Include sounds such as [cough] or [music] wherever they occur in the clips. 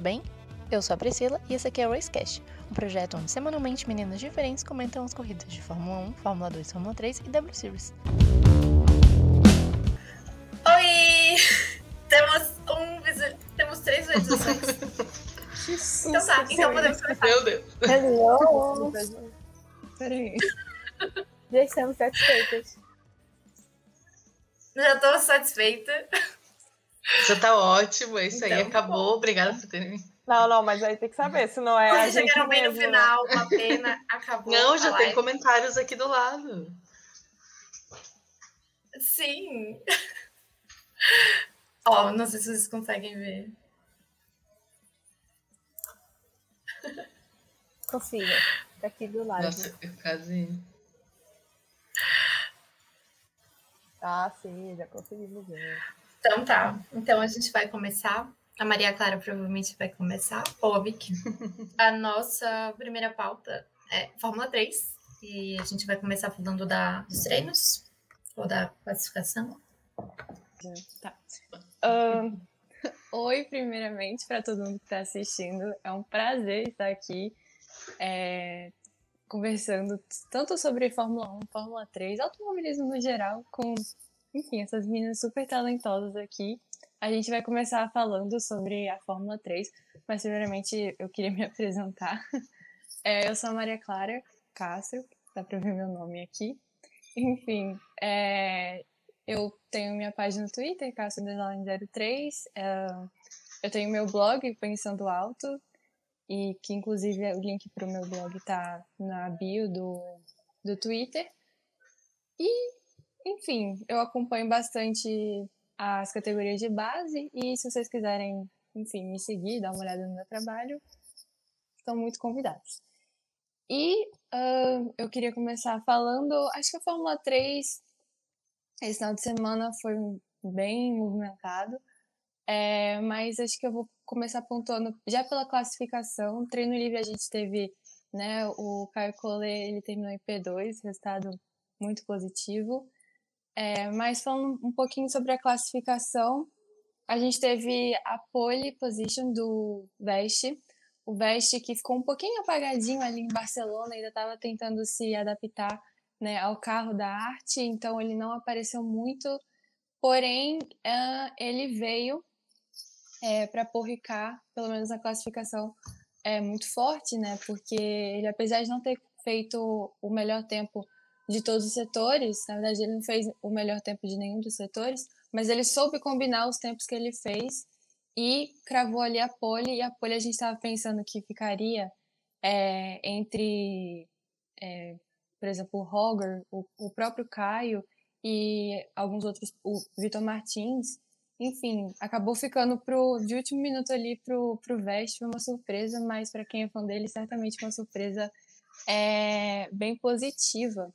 tudo bem? Eu sou a Priscila e esse aqui é o Racecast, um projeto onde semanalmente meninas diferentes comentam as corridas de Fórmula 1, Fórmula 2, Fórmula 3 e W Series. Oi! Temos um visu... Temos três visualizações. [laughs] então tá, então podemos começar. Meu Deus. Hello! Peraí. Já estamos satisfeitas. Já tô satisfeita. Você tá ótimo, é isso aí, Então, acabou. Obrigada por terem. Não, não, mas aí tem que saber, se não é a Vocês gente chegaram bem no né? final, uma pena, acabou. Não, já tem live. comentários aqui do lado. Sim. Ó, não sei se vocês conseguem ver. Consigo. Tá aqui do lado. Nossa, eu quase. Ah, sim, já conseguimos ver. Então tá. Então a gente vai começar. A Maria Clara provavelmente vai começar. Ou a. A nossa primeira pauta é Fórmula 3. E a gente vai começar falando da, dos treinos. Ou da classificação. Tá. [laughs] Oi, primeiramente, para todo mundo que está assistindo. É um prazer estar aqui é, conversando tanto sobre Fórmula 1, Fórmula 3, automobilismo no geral, com, enfim, essas meninas super talentosas aqui. A gente vai começar falando sobre a Fórmula 3, mas primeiramente eu queria me [laughs] apresentar. É, eu sou a Maria Clara Castro, dá para ver meu nome aqui. Enfim, é, eu tenho minha página no Twitter, Castro03. É, eu tenho meu blog, Pensando Alto, e que inclusive o link para o meu blog tá na bio do, do Twitter. E, enfim, eu acompanho bastante as categorias de base e se vocês quiserem, enfim, me seguir, dar uma olhada no meu trabalho, estão muito convidados. E ah, eu queria começar falando, acho que a Fórmula 3 esse final de semana foi bem movimentado, é, mas acho que eu vou começar pontuando já pela classificação. Treino livre a gente teve, né, o Caio Collet, ele terminou em P2, resultado muito positivo. É, mas falando um pouquinho sobre a classificação, a gente teve a pole position do Veste, o Veste que ficou um pouquinho apagadinho ali em Barcelona, ainda estava tentando se adaptar né, ao carro da arte, então ele não apareceu muito, porém ah, ele veio é, para Paul Ricard, pelo menos na classificação, é muito forte, né? Porque ele, apesar de não ter feito o melhor tempo de todos os setores, na verdade ele não fez o melhor tempo de nenhum dos setores, mas ele soube combinar os tempos que ele fez e cravou ali a pole, e a pole a gente estava pensando que ficaria é, entre, é, por exemplo, o Roger, o, o próprio Caio e alguns outros, o Vitor Martins, enfim, acabou ficando pro, de último minuto ali pro, pro Vest, foi uma surpresa, mas para quem é fã dele, certamente uma surpresa é, bem positiva.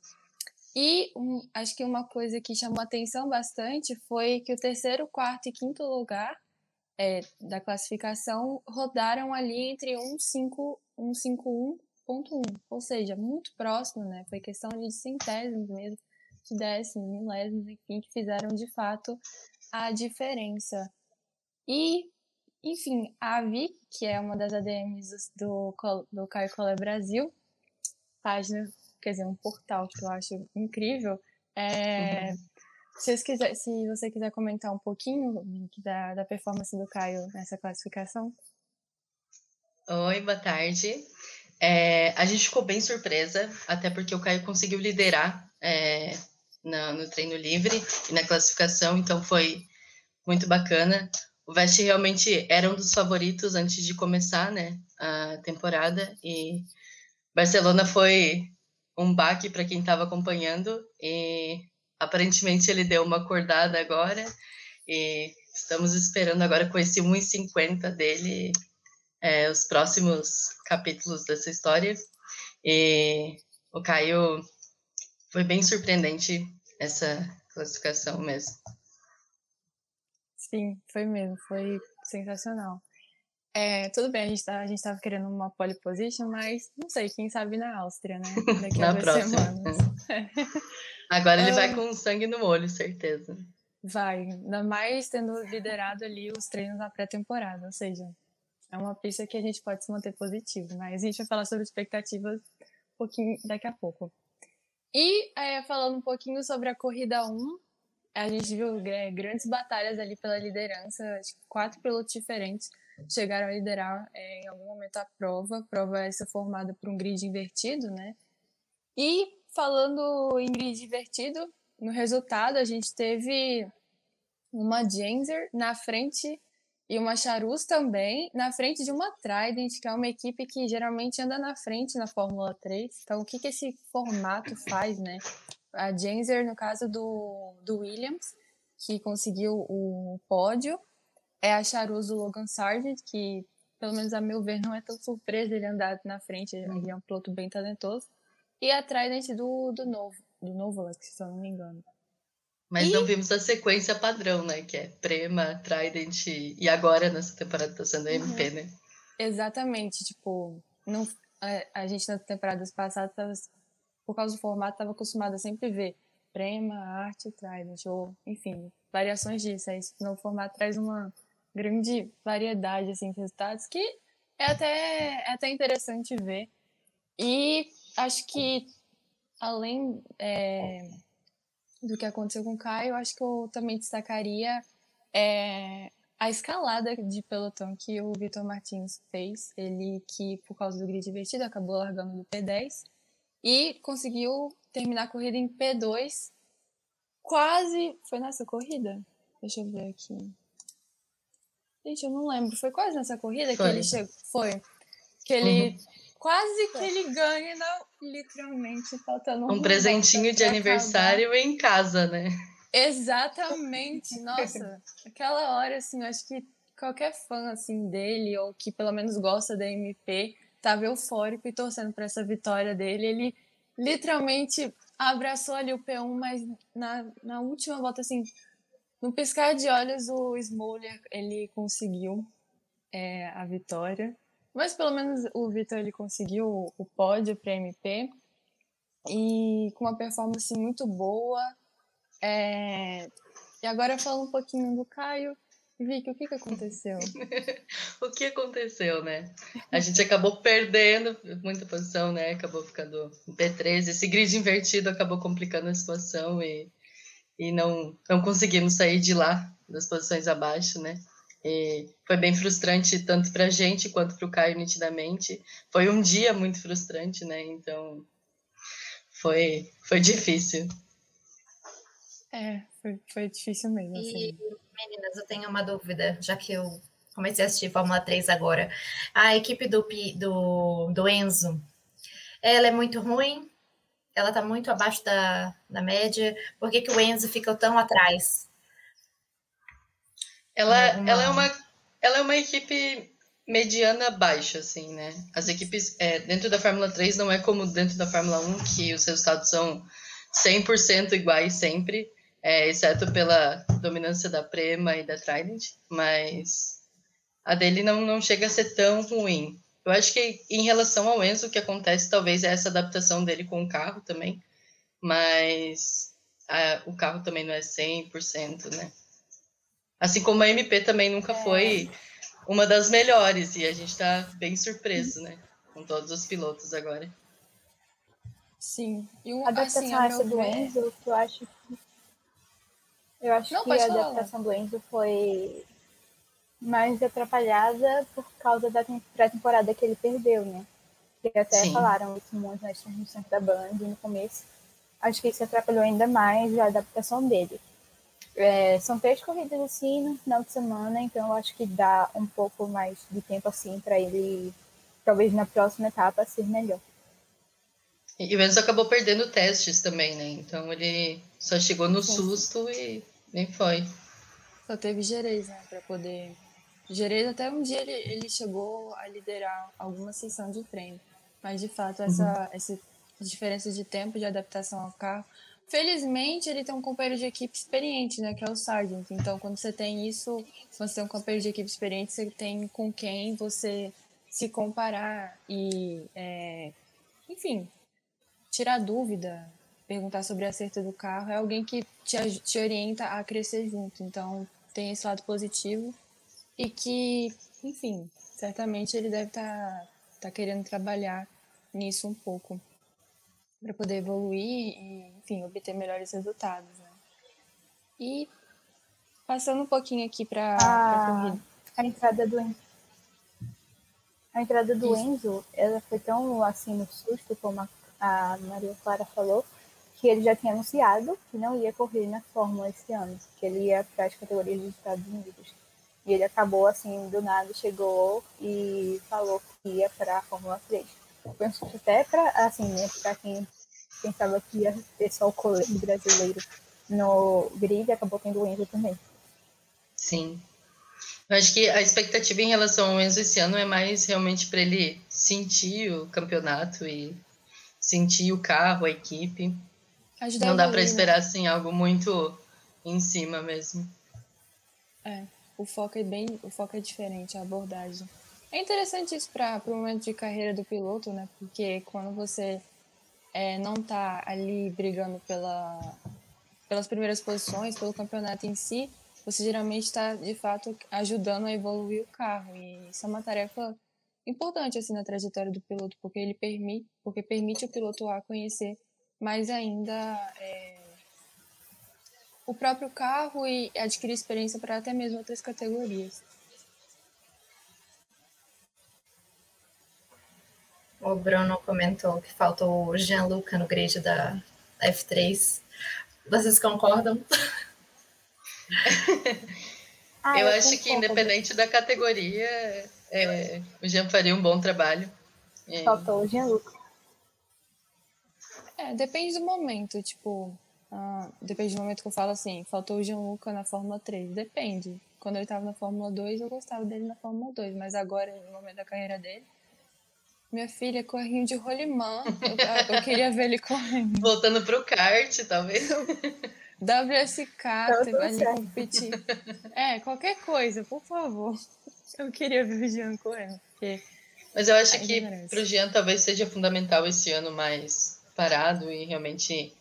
E um, acho que uma coisa que chamou atenção bastante foi que o terceiro, quarto e quinto lugar é, da classificação rodaram ali entre 1,5 1,51.1, ou seja, muito próximo, né? Foi questão de centésimos mesmo, de décimos, milésimos, enfim, que fizeram de fato a diferença. E, enfim, a Vic, que é uma das ADMs do, do, do Caio Collet Brasil, página, quer dizer, um portal que eu acho incrível. É, Uhum. se, quiser, se você quiser comentar um pouquinho da, da performance do Caio nessa classificação. Oi, boa tarde. É, a gente ficou bem surpresa, até porque o Caio conseguiu liderar é, na- no treino livre e na classificação, então foi muito bacana. O Veste realmente era um dos favoritos antes de começar né, a temporada, e Barcelona foi um baque para quem estava acompanhando, e aparentemente ele deu uma acordada agora, e estamos esperando agora com esse 1,50 dele é, os próximos capítulos dessa história. E o Caio foi bem surpreendente essa classificação mesmo. Sim, foi mesmo, foi sensacional. É, tudo bem, a gente, tá, a gente tava querendo uma pole position, mas não sei, quem sabe na Áustria, né? [laughs] Daqui a duas próxima. semanas. [laughs] Agora ele Ah. vai com sangue no olho, certeza. Vai, ainda mais tendo liderado ali os treinos na pré-temporada, ou seja, é uma pista que a gente pode se manter positivo, mas a gente vai falar sobre expectativas um pouquinho daqui a pouco. E é, falando um pouquinho sobre a corrida 1, a gente viu é, grandes batalhas ali pela liderança, quatro pilotos diferentes chegaram a liderar é, em algum momento a prova, a prova essa formada por um grid invertido, né? E falando em grid invertido, no resultado a gente teve uma Genzer na frente e uma Charus também na frente de uma Trident, que é uma equipe que geralmente anda na frente na Fórmula 3. Então, o que, que esse formato faz, né? A Genzer, no caso do, do Williams, que conseguiu o pódio, é a Charus do Logan Sargent, que, pelo menos a meu ver, não é tão surpresa ele andar na frente, ele é um piloto bem talentoso. E a Trident do, do Novo, do Novo, se eu não me engano. Mas e... não vimos a sequência padrão, né? Que é Prema, Trident e agora nessa temporada tá sendo MP, uhum. né? Exatamente, tipo, não, a, a, gente nas temporadas passadas, tava, por causa do formato, estava acostumado a sempre ver Prema, Arte, Trident, ou, enfim, variações disso. Aí no formato traz uma grande variedade assim, de resultados que é até, é até interessante ver. E acho que, além. É, do que aconteceu com o Caio, acho que eu também destacaria é, a escalada de pelotão que o Vitor Martins fez. Ele que, por causa do grid divertido, acabou largando no P10 e conseguiu terminar a corrida em P2. Quase. Foi nessa corrida? Deixa eu ver aqui. Gente, eu não lembro. Foi quase nessa corrida foi. que ele chegou. Foi. Que ele. Uhum. Quase que ele ganha, não, literalmente, faltando um, um presentinho de aniversário acabar. em casa, né? Exatamente. Nossa, aquela hora, assim, eu acho que qualquer fã, assim, dele, ou que pelo menos gosta da MP, tava eufórico e torcendo para essa vitória dele. Ele literalmente abraçou ali o P1, mas na, na última volta, assim, no piscar de olhos, o Smoller, ele conseguiu é, a vitória. Mas pelo menos o Vitor ele conseguiu o pódio para MP e com uma performance muito boa. É... E agora falando um pouquinho do Caio. Vicky, o que, que aconteceu? [laughs] o que aconteceu, né? A gente acabou perdendo muita posição, né? Acabou ficando em P13. Esse grid invertido acabou complicando a situação e, e não, não conseguimos sair de lá, das posições abaixo, né? E foi bem frustrante tanto para a gente quanto para o Caio, nitidamente. Foi um dia muito frustrante, né? Então, foi, foi difícil. É, foi, foi difícil mesmo. E, assim. meninas, eu tenho uma dúvida, já que eu comecei a assistir Fórmula 3 agora. A equipe do, do, do Enzo, ela é muito ruim? Ela está muito abaixo da, da média? Por que, que o Enzo fica tão atrás? Ela, ela, é uma, ela é uma equipe mediana baixa, assim, né? As equipes é, dentro da Fórmula 3 não é como dentro da Fórmula 1, que os resultados são 100% iguais sempre, é, exceto pela dominância da Prema e da Trident, mas a dele não, não chega a ser tão ruim. Eu acho que em relação ao Enzo, o que acontece talvez é essa adaptação dele com o carro também, mas a, o carro também não é 100%, né? Assim como a MP também nunca é. foi uma das melhores, e a gente está bem surpreso, né? Com todos os pilotos agora. Sim. E um, a adaptação assim, do ver... Enzo, que eu acho que. Eu acho Não, que a falar. adaptação do Enzo foi mais atrapalhada por causa da pré-temporada que ele perdeu, né? Que até Sim. falaram isso muito nas transmissões da Band no começo. Acho que isso atrapalhou ainda mais a adaptação dele. É, são três corridas assim no final de semana, então eu acho que dá um pouco mais de tempo assim para ele, talvez na próxima etapa, ser melhor. E o Enzo acabou perdendo testes também, né? Então ele só chegou no Sim. susto e nem foi. Só teve Jerez, né? Pra poder. Jerez até um dia ele, ele chegou a liderar alguma sessão de treino. Mas de fato, essa, uhum. essa diferença de tempo de adaptação ao carro Felizmente, ele tem um companheiro de equipe experiente, né? Que é o Sargent. Então, quando você tem isso, você tem um companheiro de equipe experiente, você tem com quem você se comparar e, é, enfim, tirar dúvida, perguntar sobre a acerto do carro. É alguém que te, te orienta a crescer junto. Então, tem esse lado positivo e que enfim, certamente ele deve estar tá, tá querendo trabalhar nisso um pouco para poder evoluir e, enfim, obter melhores resultados. Né? E passando um pouquinho aqui para a corrida. A entrada do a entrada do Isso. Enzo, ela foi tão assim no susto, como a, a Maria Clara falou, que ele já tinha anunciado que não ia correr na Fórmula esse ano, que ele ia para as categorias dos Estados Unidos. E ele acabou assim, do nada, chegou e falou que ia para a Fórmula 3. Eu penso que até para, assim, né, para quem pensava que ia ter só o colete brasileiro no grid, acabou tendo o Enzo também. Sim. Eu acho que a expectativa em relação ao Enzo esse ano é mais realmente para ele sentir o campeonato e sentir o carro, a equipe. Ajudar Não dá para né? esperar assim algo muito em cima mesmo. É, o foco é bem, o foco é diferente, a abordagem. É interessante isso para o momento de carreira do piloto, né? Porque quando você é, não está ali brigando pela, pelas primeiras posições, pelo campeonato em si, você geralmente está de fato ajudando a evoluir o carro e isso é uma tarefa importante assim na trajetória do piloto porque ele permite porque permite o piloto a conhecer mais ainda é, o próprio carro e adquirir experiência para até mesmo outras categorias. O Bruno comentou que faltou o Jean-Luc no grid da F3. Vocês concordam? [laughs] ah, eu, eu acho que independente da categoria, é, o Jean faria um bom trabalho. É. Faltou o Jean-Luc. É, depende do momento, tipo, ah, depende do momento que eu falo assim, faltou o Jean-Luc na Fórmula 3, depende. Quando ele estava na Fórmula 2, eu gostava dele na Fórmula 2, mas agora, no momento da carreira dele, minha filha, corrinho de rolimã, eu, eu queria ver ele correndo. Voltando pro kart, talvez. [laughs] WSK, você vai competir. É, qualquer coisa, por favor. Eu queria ver o Jean correndo. Porque... Mas eu acho que para o Jean talvez seja fundamental esse ano mais parado e realmente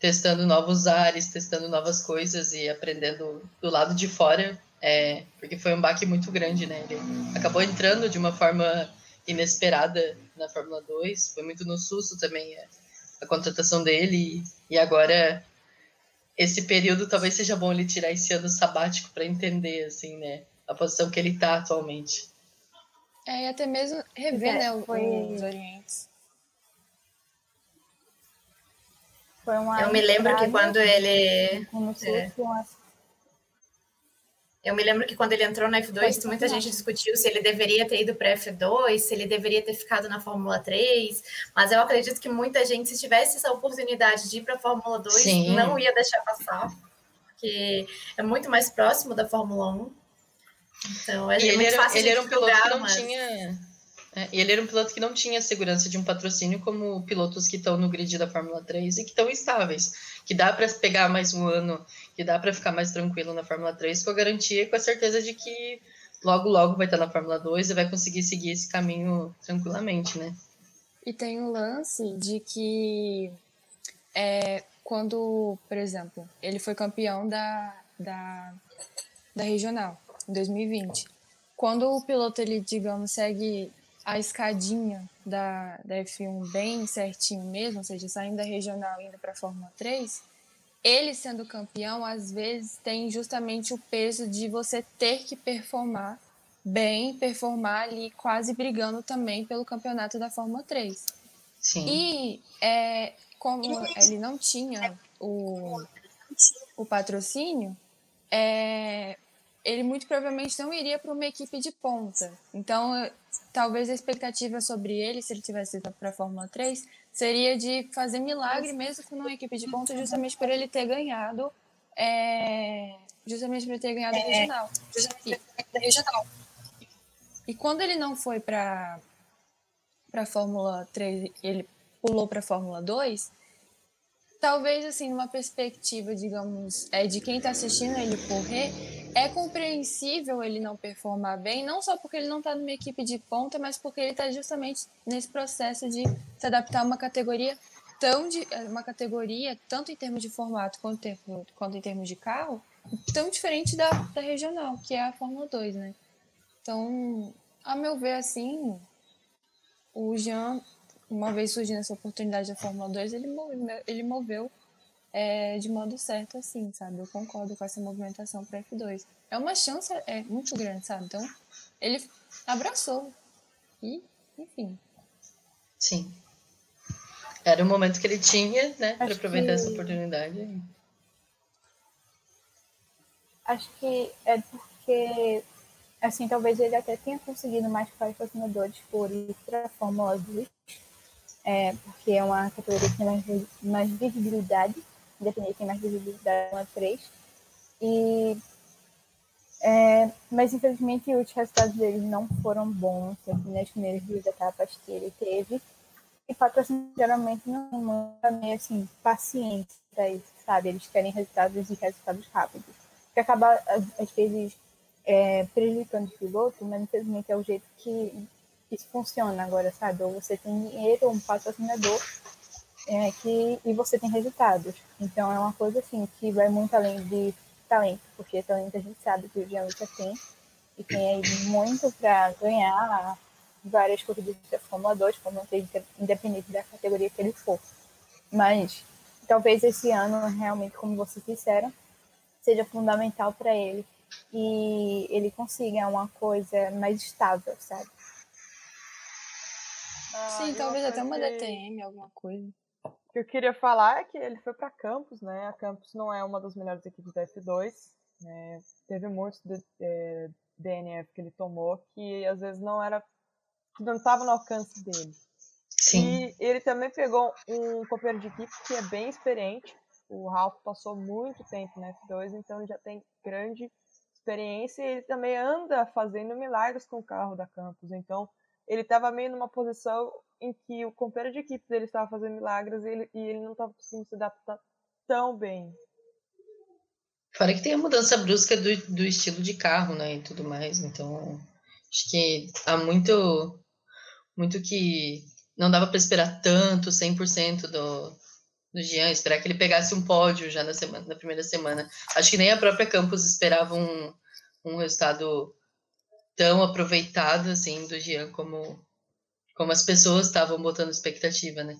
testando novos ares, testando novas coisas e aprendendo do lado de fora, é, porque foi um baque muito grande, né? Ele acabou entrando de uma forma inesperada na Fórmula 2, foi muito no susto também a, a contratação dele e, e agora esse período talvez seja bom ele tirar esse ano sabático para entender assim, né, a posição que ele está atualmente. É, e até mesmo rever, é, né, foi... os orientes. Eu me lembro que quando ele. É. Eu me lembro que quando ele entrou na F2, muita gente discutiu se ele deveria ter ido para F2, se ele deveria ter ficado na Fórmula 3, mas eu acredito que muita gente, se tivesse essa oportunidade de ir para a Fórmula 2, Sim. não ia deixar passar, porque é muito mais próximo da Fórmula 1. Então, é muito ele fácil era, ele era um piloto que não mas... tinha é, e ele era um piloto que não tinha segurança de um patrocínio como pilotos que estão no grid da Fórmula 3 e que estão estáveis, que dá para pegar mais um ano, que dá para ficar mais tranquilo na Fórmula 3 com a garantia e com a certeza de que logo logo vai estar na Fórmula 2 e vai conseguir seguir esse caminho tranquilamente, né? E tem um lance de que é, quando, por exemplo, ele foi campeão da, da, da regional em 2020. Quando o piloto ele, digamos, segue a escadinha da, da F1 bem certinho mesmo, ou seja, saindo da regional e indo para a Fórmula 3, ele sendo campeão, às vezes tem justamente o peso de você ter que performar bem, performar ali quase brigando também pelo campeonato da Fórmula 3. Sim. E é, como ele não tinha o, o patrocínio, é, ele muito provavelmente não iria para uma equipe de ponta. Então, talvez a expectativa sobre ele, se ele tivesse ido para a Fórmula 3, seria de fazer milagre mesmo com uma equipe de ponta, justamente por ele ter ganhado. É, justamente por ele ter ganhado a regional. E, regional. E quando ele não foi para a Fórmula 3, ele pulou para a Fórmula 2, talvez assim, numa perspectiva, digamos, é, de quem está assistindo ele correr, é compreensível ele não performar bem, não só porque ele não está numa equipe de ponta, mas porque ele está justamente nesse processo de se adaptar a uma categoria tão de uma categoria tanto em termos de formato quanto, ter, quanto em termos de carro tão diferente da, da regional que é a Fórmula 2, né? Então, a meu ver, assim, o Jean, uma vez surgindo essa oportunidade da Fórmula 2, ele moveu, ele moveu é, de modo certo, assim, sabe? Eu concordo com essa movimentação para F2. É uma chance é, muito grande, sabe? Então, ele abraçou. E, enfim. Sim. Era o momento que ele tinha, né, para aproveitar que... essa oportunidade. Acho que é porque, assim, talvez ele até tenha conseguido mais patrocinadores por ir para a Fórmula 2, é, porque é uma categoria que tem mais, mais visibilidade, independente tem mais visibilidade na 3. E, é, mas, infelizmente, os resultados dele não foram bons nas primeiras duas etapas que ele teve. E patrocínio geralmente não manda meio assim, paciência para isso, sabe? Eles querem resultados e resultados rápidos que acaba, às vezes, é, prejudicando o piloto, mas infelizmente é o jeito que isso funciona agora, sabe? Ou você tem dinheiro, um patrocinador, é, que, e você tem resultados. Então é uma coisa assim que vai muito além de talento, porque talento a gente sabe que o Gianluca tem, e tem aí muito para ganhar várias corridas de Fórmula 2, Fórmula 3, independente da categoria que ele for. Mas talvez esse ano, realmente, como vocês disseram, seja fundamental para ele e ele consiga uma coisa mais estável, sabe? Ah, Sim, talvez até uma que... DTM, alguma coisa. O que eu queria falar é que ele foi para Campos, né? A Campos não é uma das melhores equipes da F2. Né? Teve muitos de, é, DNF que ele tomou que às vezes não era que não estava no alcance dele. Sim. E ele também pegou um companheiro de equipe que é bem experiente, o Ralph passou muito tempo na F2, então ele já tem grande experiência e ele também anda fazendo milagres com o carro da Campos. Então ele estava meio numa posição em que o companheiro de equipe dele estava fazendo milagres e ele, e ele não estava conseguindo se adaptar tão bem. Fora que tem a mudança brusca do, do estilo de carro, né, e tudo mais. Então acho que há muito, muito que não dava para esperar tanto, 100% do, do Jean, esperar que ele pegasse um pódio já na, semana, na primeira semana. Acho que nem a própria Campos esperava um, um resultado tão aproveitado assim do Jean como, como as pessoas estavam botando expectativa, né?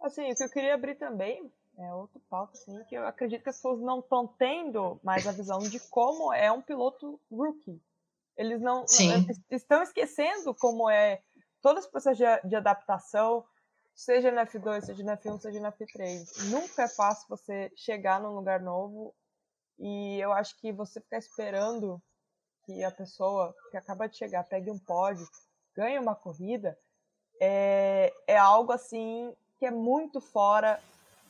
Assim, o que eu queria abrir também é outro pauta, assim, que eu acredito que as pessoas não estão tendo mais a visão de como é um piloto rookie. Eles não Sim. estão esquecendo como é todo esse processo de, de adaptação, seja na F2, seja na F1, seja na F3. Nunca é fácil você chegar num lugar novo e eu acho que você ficar esperando que a pessoa que acaba de chegar pegue um pódio, ganhe uma corrida, é, é algo assim que é muito fora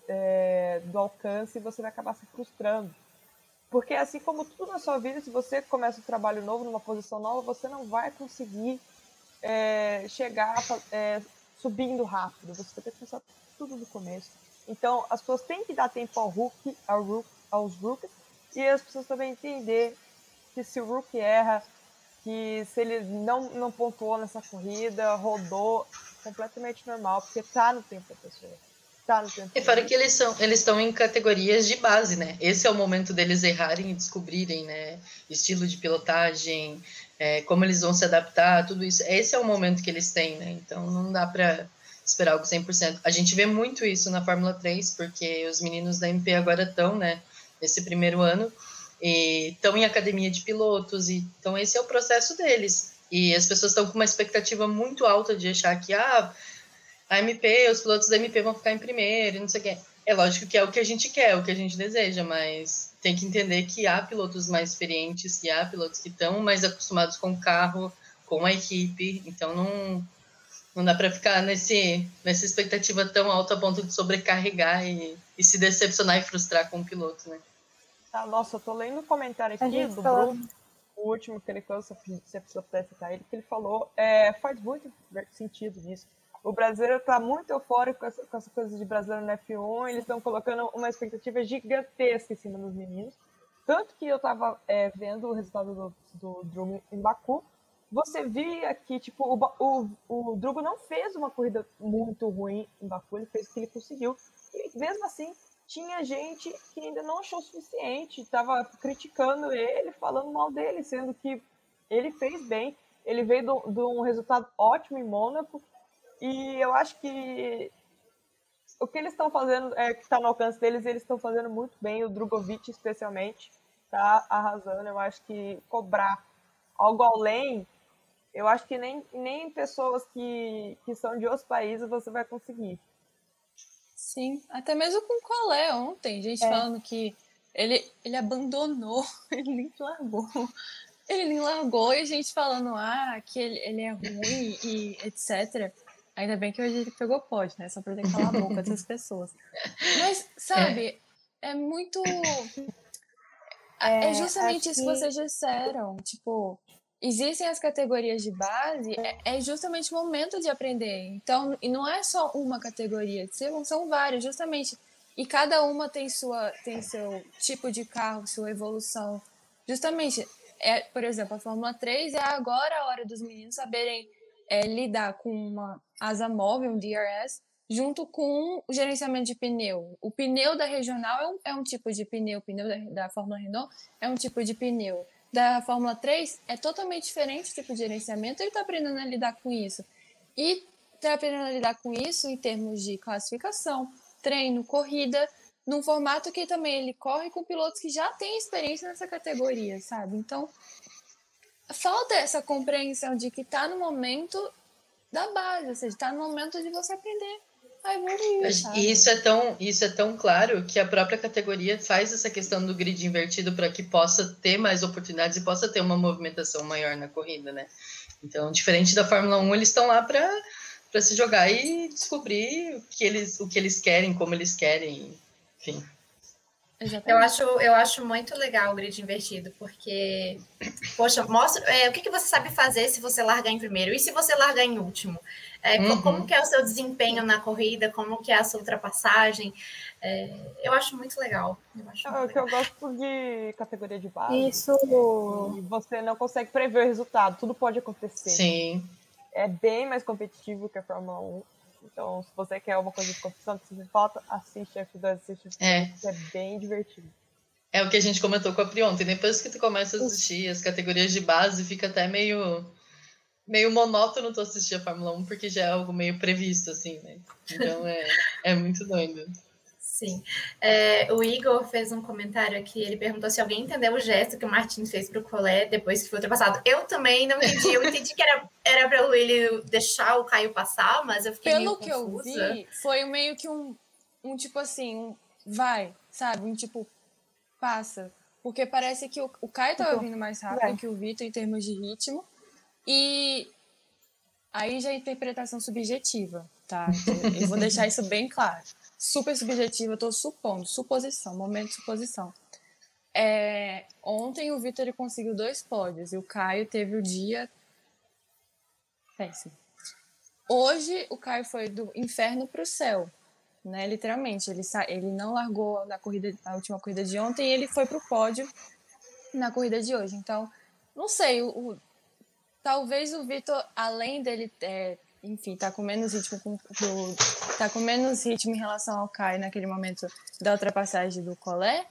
é, do alcance e você vai acabar se frustrando. Porque assim como tudo na sua vida, se você começa um trabalho novo, numa posição nova, você não vai conseguir é, chegar é, subindo rápido, você vai ter que começar tudo do começo. Então, as pessoas têm que dar tempo ao rookie, ao rook, aos rookies, e as pessoas também entender que se o rookie erra, que se ele não, não pontuou nessa corrida, rodou, completamente normal, porque tá no tempo da pessoa. Tá no tempo e fora que eles são, eles estão em categorias de base, né? Esse é o momento deles errarem e descobrirem, né? Estilo de pilotagem, é, como eles vão se adaptar, tudo isso. Esse é o momento que eles têm, né? Então não dá para esperar algo 100%. A gente vê muito isso na Fórmula 3, porque os meninos da MP agora estão, né, nesse primeiro ano, estão em academia de pilotos, e, então esse é o processo deles. E as pessoas estão com uma expectativa muito alta de achar que, ah, a MP, os pilotos da MP vão ficar em primeiro, e não sei o quê. É lógico que é o que a gente quer, o que a gente deseja, mas tem que entender que há pilotos mais experientes, que há pilotos que estão mais acostumados com o carro, com a equipe, então não, não dá para ficar nesse, nessa expectativa tão alta a ponto de sobrecarregar e, e se decepcionar e frustrar com o piloto, né? Ah, nossa, eu tô lendo um comentário aqui do Bruno, o último que ele falou, se a pessoa puder citar ele, que ele falou, é, faz muito sentido nisso o brasileiro está muito eufórico com essa, com essa coisa de brasileiro no F1, eles estão colocando uma expectativa gigantesca em cima dos meninos. Tanto que eu estava é, vendo o resultado do, do Drugo em Baku, você via que tipo, o, o, o Drugo não fez uma corrida muito ruim em Baku, ele fez o que ele conseguiu. E mesmo assim, tinha gente que ainda não achou suficiente, estava criticando ele, falando mal dele, sendo que ele fez bem, ele veio de um resultado ótimo em Mônaco, e eu acho que o que eles estão fazendo, é, que está no alcance deles, eles estão fazendo muito bem, o Drogovic especialmente, está arrasando. Eu acho que cobrar algo além, eu acho que nem, nem pessoas que, que são de outros países você vai conseguir. Sim, até mesmo com o Colé ontem, gente é. falando que ele, ele abandonou, [laughs] ele nem largou. Ele nem largou e a gente falando ah, que ele, ele é ruim e etc. Ainda bem que hoje ele pegou pode, né? Só pra ter que calar a boca dessas pessoas. Mas, sabe, é, é muito. É, é justamente isso que... que vocês disseram. Tipo, existem as categorias de base, é, é justamente o momento de aprender. Então, e não é só uma categoria, são várias, justamente. E cada uma tem sua tem seu tipo de carro, sua evolução. Justamente, é, por exemplo, a Fórmula 3 é agora a hora dos meninos saberem é, lidar com uma asa móvel, um DRS, junto com o gerenciamento de pneu. O pneu da regional é um, é um tipo de pneu, o pneu da, da Fórmula Renault é um tipo de pneu. Da Fórmula 3 é totalmente diferente o tipo de gerenciamento, ele está aprendendo a lidar com isso. E está aprendendo a lidar com isso em termos de classificação, treino, corrida, num formato que também ele corre com pilotos que já têm experiência nessa categoria, sabe? Então, falta essa compreensão de que está no momento da base, ou seja, está no momento de você aprender a evoluir. E isso é, tão, isso é tão claro que a própria categoria faz essa questão do grid invertido para que possa ter mais oportunidades e possa ter uma movimentação maior na corrida, né? Então, diferente da Fórmula 1, eles estão lá para para se jogar e descobrir o que eles o que eles querem, como eles querem, enfim. Eu acho, eu acho muito legal o grid invertido, porque, poxa, mostra é, o que, que você sabe fazer se você largar em primeiro e se você largar em último. É, uhum. Como que é o seu desempenho na corrida, como que é a sua ultrapassagem. É, eu acho muito legal. Eu acho é, muito que eu gosto de categoria de base. Isso. E você não consegue prever o resultado, tudo pode acontecer. Sim. É bem mais competitivo que a Fórmula 1. Então, se você quer uma coisa de competição, que você falta, assiste F2, assiste F2, é. é bem divertido. É o que a gente comentou com a Pri ontem. Depois que tu começa a assistir as categorias de base, fica até meio meio monótono tu assistir a Fórmula 1, porque já é algo meio previsto, assim, né? Então é, é muito doido. Sim. É, o Igor fez um comentário aqui, ele perguntou se alguém entendeu o gesto que o Martins fez para o Colé depois que foi ultrapassado. Eu também não entendi. Eu entendi que era, era para ele deixar o Caio passar, mas eu fiquei Pelo meio que eu vi, foi meio que um, um tipo assim, um vai, sabe? Um tipo, passa. Porque parece que o, o Caio estava vindo mais rápido vai. que o Vitor em termos de ritmo. E aí já é interpretação subjetiva, tá? Eu vou deixar isso bem claro super subjetiva, tô supondo, suposição, momento de suposição. É, ontem o Vitor conseguiu dois pódios e o Caio teve o dia péssimo. Hoje o Caio foi do inferno para o céu, né? Literalmente, ele sa... ele não largou na corrida, na última corrida de ontem, e ele foi para o pódio na corrida de hoje. Então, não sei, o... talvez o Vitor, além dele é, enfim, tá com menos ritmo com, do, tá com menos ritmo em relação ao Kai naquele momento da ultrapassagem do Colé.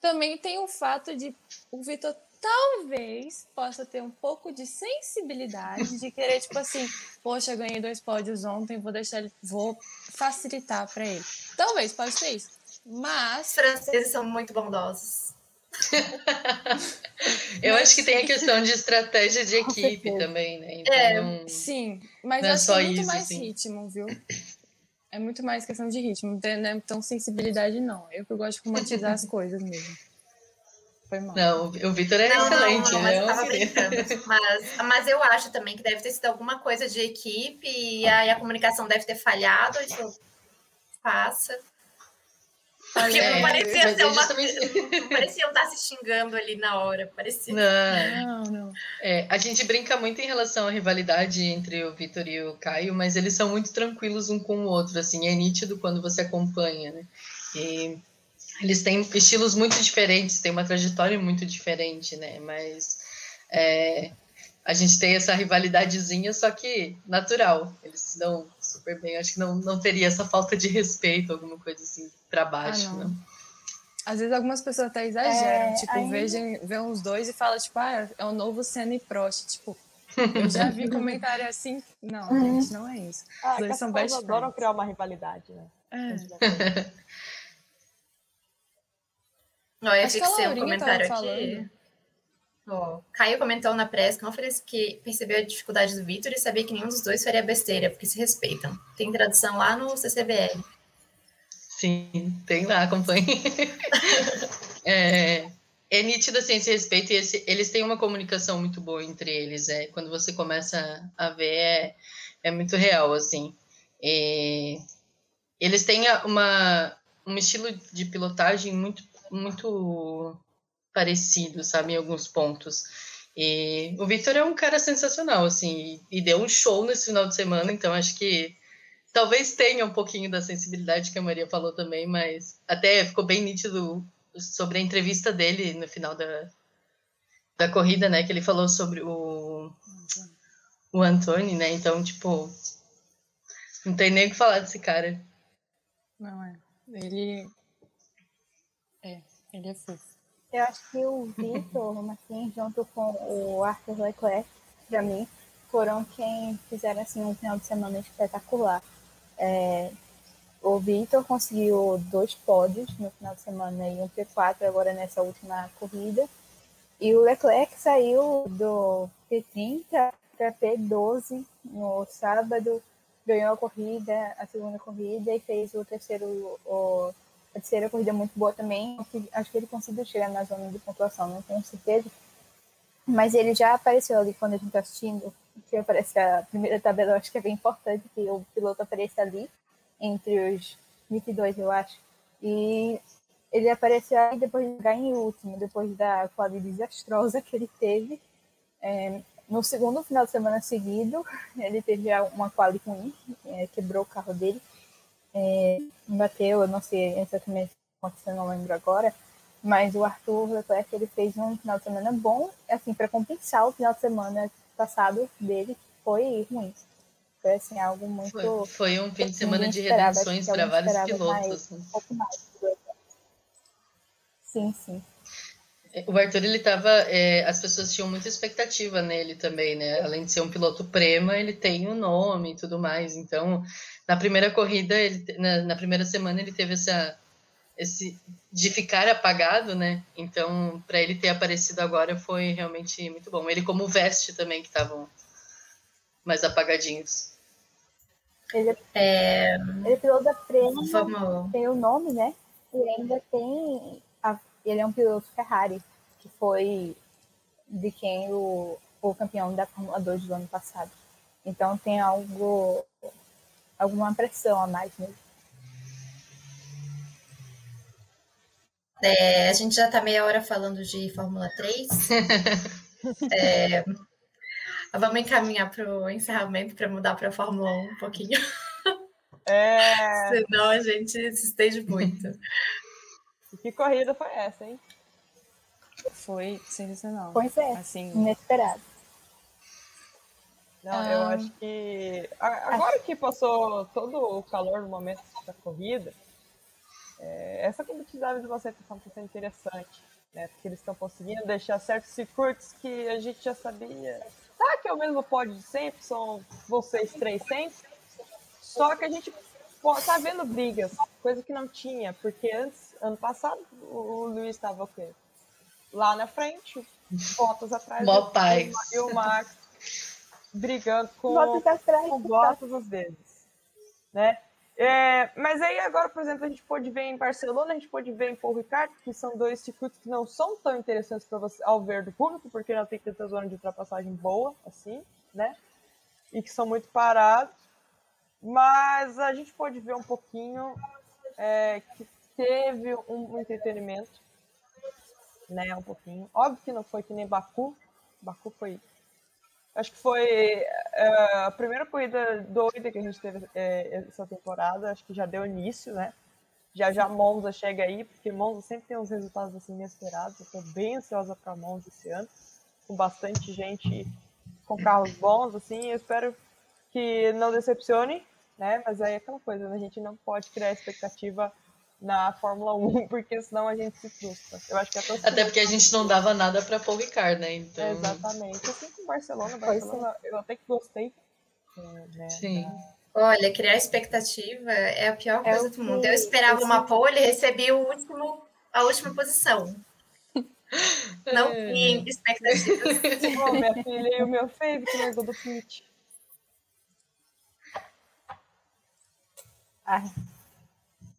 Também tem o fato de o Vitor talvez possa ter um pouco de sensibilidade de querer tipo assim, poxa, ganhei dois pódios ontem, vou deixar ele, vou facilitar para ele. Talvez pode ser isso. Mas franceses são muito bondosos. [laughs] eu mas... acho que tem a questão de estratégia de [laughs] equipe também, né? Então, é, não, sim, mas não é só muito isso, mais assim. ritmo, viu? É muito mais questão de ritmo, não é tão sensibilidade, não. Eu que gosto de romantizar as coisas mesmo. Foi mal. Não, o Vitor é não, excelente, não, não, mas, mas, mas, eu acho também que deve ter sido alguma coisa de equipe e aí a comunicação deve ter falhado, tipo, passa. Porque é, não parecia ser uma. Justamente... Não [laughs] parecia estar se xingando ali na hora. Parecia. Não, não. não. É, a gente brinca muito em relação à rivalidade entre o Vitor e o Caio, mas eles são muito tranquilos um com o outro, assim, é nítido quando você acompanha, né? E eles têm estilos muito diferentes, têm uma trajetória muito diferente, né? Mas é, a gente tem essa rivalidadezinha, só que natural. Eles se dão super bem. Acho que não, não teria essa falta de respeito, alguma coisa assim, para baixo. Ah, não. Às vezes algumas pessoas até exageram, é, tipo, ainda... vejam, vê uns dois e fala, tipo, ah, é o novo Senna e Prost, tipo, eu já vi [laughs] comentário assim, não, uhum. gente, não é isso. Ah, Os dois são best friends. adoram criar uma rivalidade, né? É. [laughs] Olha, eu fixei um comentário aqui. Oh, Caio comentou na press conference que percebeu a dificuldade do Vitor e sabia que nenhum dos dois faria besteira, porque se respeitam. Tem tradução lá no CCBL. Sim, tem lá, acompanhe. [laughs] é, é nítido assim, esse respeito e esse, eles têm uma comunicação muito boa entre eles. É, quando você começa a ver, é, é muito real, assim. E eles têm uma, um estilo de pilotagem muito, muito parecido, sabe, em alguns pontos. E o Victor é um cara sensacional, assim, e, deu um show nesse final de semana, então acho que talvez tenha um pouquinho da sensibilidade que a Maria falou também, mas até ficou bem nítido sobre a entrevista dele no final da, da corrida, né, que ele falou sobre o o Antônio, né? Então, tipo, não tem nem o que falar desse cara. Não é. Ele é, ele é fofo. Eu acho que o Vitor assim, junto com o Arthur Leclerc, para mim, foram quem fizeram assim, um final de semana espetacular. É, o Vitor conseguiu dois pódios no final de semana e um P4 agora nessa última corrida. E o Leclerc saiu do P30 para P12 no sábado, ganhou a corrida, a segunda corrida e fez o terceiro o a terceira corrida muito boa também. Acho que ele conseguiu chegar na zona de pontuação, não tenho certeza. Mas ele já apareceu ali quando a gente está assistindo, que aparece a primeira tabela, eu acho que é bem importante que o piloto apareça ali, entre os 22, eu acho. E ele apareceu aí depois de ganhar em último, depois da quadra desastrosa que ele teve. É, no segundo final de semana seguido, [laughs] ele teve uma quali ruim, é, quebrou o carro dele é, bateu, eu não sei exatamente o que aconteceu, não lembro agora, mas o Arthur Leclerc ele fez um final de semana bom, assim, para compensar o final de semana passado dele, que foi ruim. Foi assim, algo muito. Foi, foi um fim de semana de redenções para vários pilotos. Mais, né? um pouco mais. Sim, sim. O Arthur, ele tava. É, as pessoas tinham muita expectativa nele também, né? Além de ser um piloto prema, ele tem o um nome e tudo mais. Então, na primeira corrida, ele, na, na, primeira semana, ele teve essa. Esse, de ficar apagado, né? Então, para ele ter aparecido agora foi realmente muito bom. Ele, como Veste também, que estavam mais apagadinhos. Ele é, ele é piloto da Prema, Vamos... tem o nome, né? E ainda tem ele é um piloto Ferrari, que foi de quem o, o campeão da Fórmula 2 do ano passado. Então tem algo, alguma pressão a mais nele. É, a gente já está meia hora falando de Fórmula 3. [laughs] é, vamos encaminhar para o encerramento para mudar para a Fórmula 1 um pouquinho. É... [laughs] Senão a gente se estende muito. Que corrida foi essa, hein? Foi sensacional. Pois é, assim... inesperado. Não, ah. eu acho que agora que passou todo o calor no momento da corrida, é, essa competitividade de você está sendo interessante, né? Porque eles estão conseguindo deixar certos circuitos que a gente já sabia. Tá que é o mesmo pódio de sempre, são vocês três sempre. Só que a gente tá vendo brigas, coisa que não tinha, porque antes, ano passado, o Luiz estava o quê? Lá na frente, botas atrás. Mó. E o Max [laughs] brigando com, com botas às vezes. Né? É, mas aí agora, por exemplo, a gente pode ver em Barcelona, a gente pode ver em Paul Ricard, que são dois circuitos que não são tão interessantes para você ao ver do público, porque não tem tanta zona de ultrapassagem boa, assim, né? E que são muito parados. Mas a gente pode ver um pouquinho é, que teve um, um, entretenimento, né? Um pouquinho. Óbvio que não foi que nem Baku. Baku foi. Acho que foi é, a primeira corrida doida que a gente teve é, essa temporada. Acho que já deu início, né? Já já Monza chega aí, porque Monza sempre tem uns resultados assim inesperados. Estou bem ansiosa para Monza esse ano, com bastante gente com carros bons, assim. Eu espero que não decepcione, né? Mas aí é aquela coisa, né? a gente não pode criar expectativa na Fórmula 1, [laughs] porque senão a gente se frustra. Eu acho que é Até porque a gente não dava nada para Paul Ricard, né? Então... É, exatamente. Assim como Barcelona, Barcelona, eu até que gostei. Né, Sim. Da... Olha, criar expectativa é a pior é coisa do mundo. Eu esperava uma pole e recebi o último, a última posição. [laughs] Não é. tinha expectativas. [laughs] oh, minha filha, e o meu que largou do pit. Ah,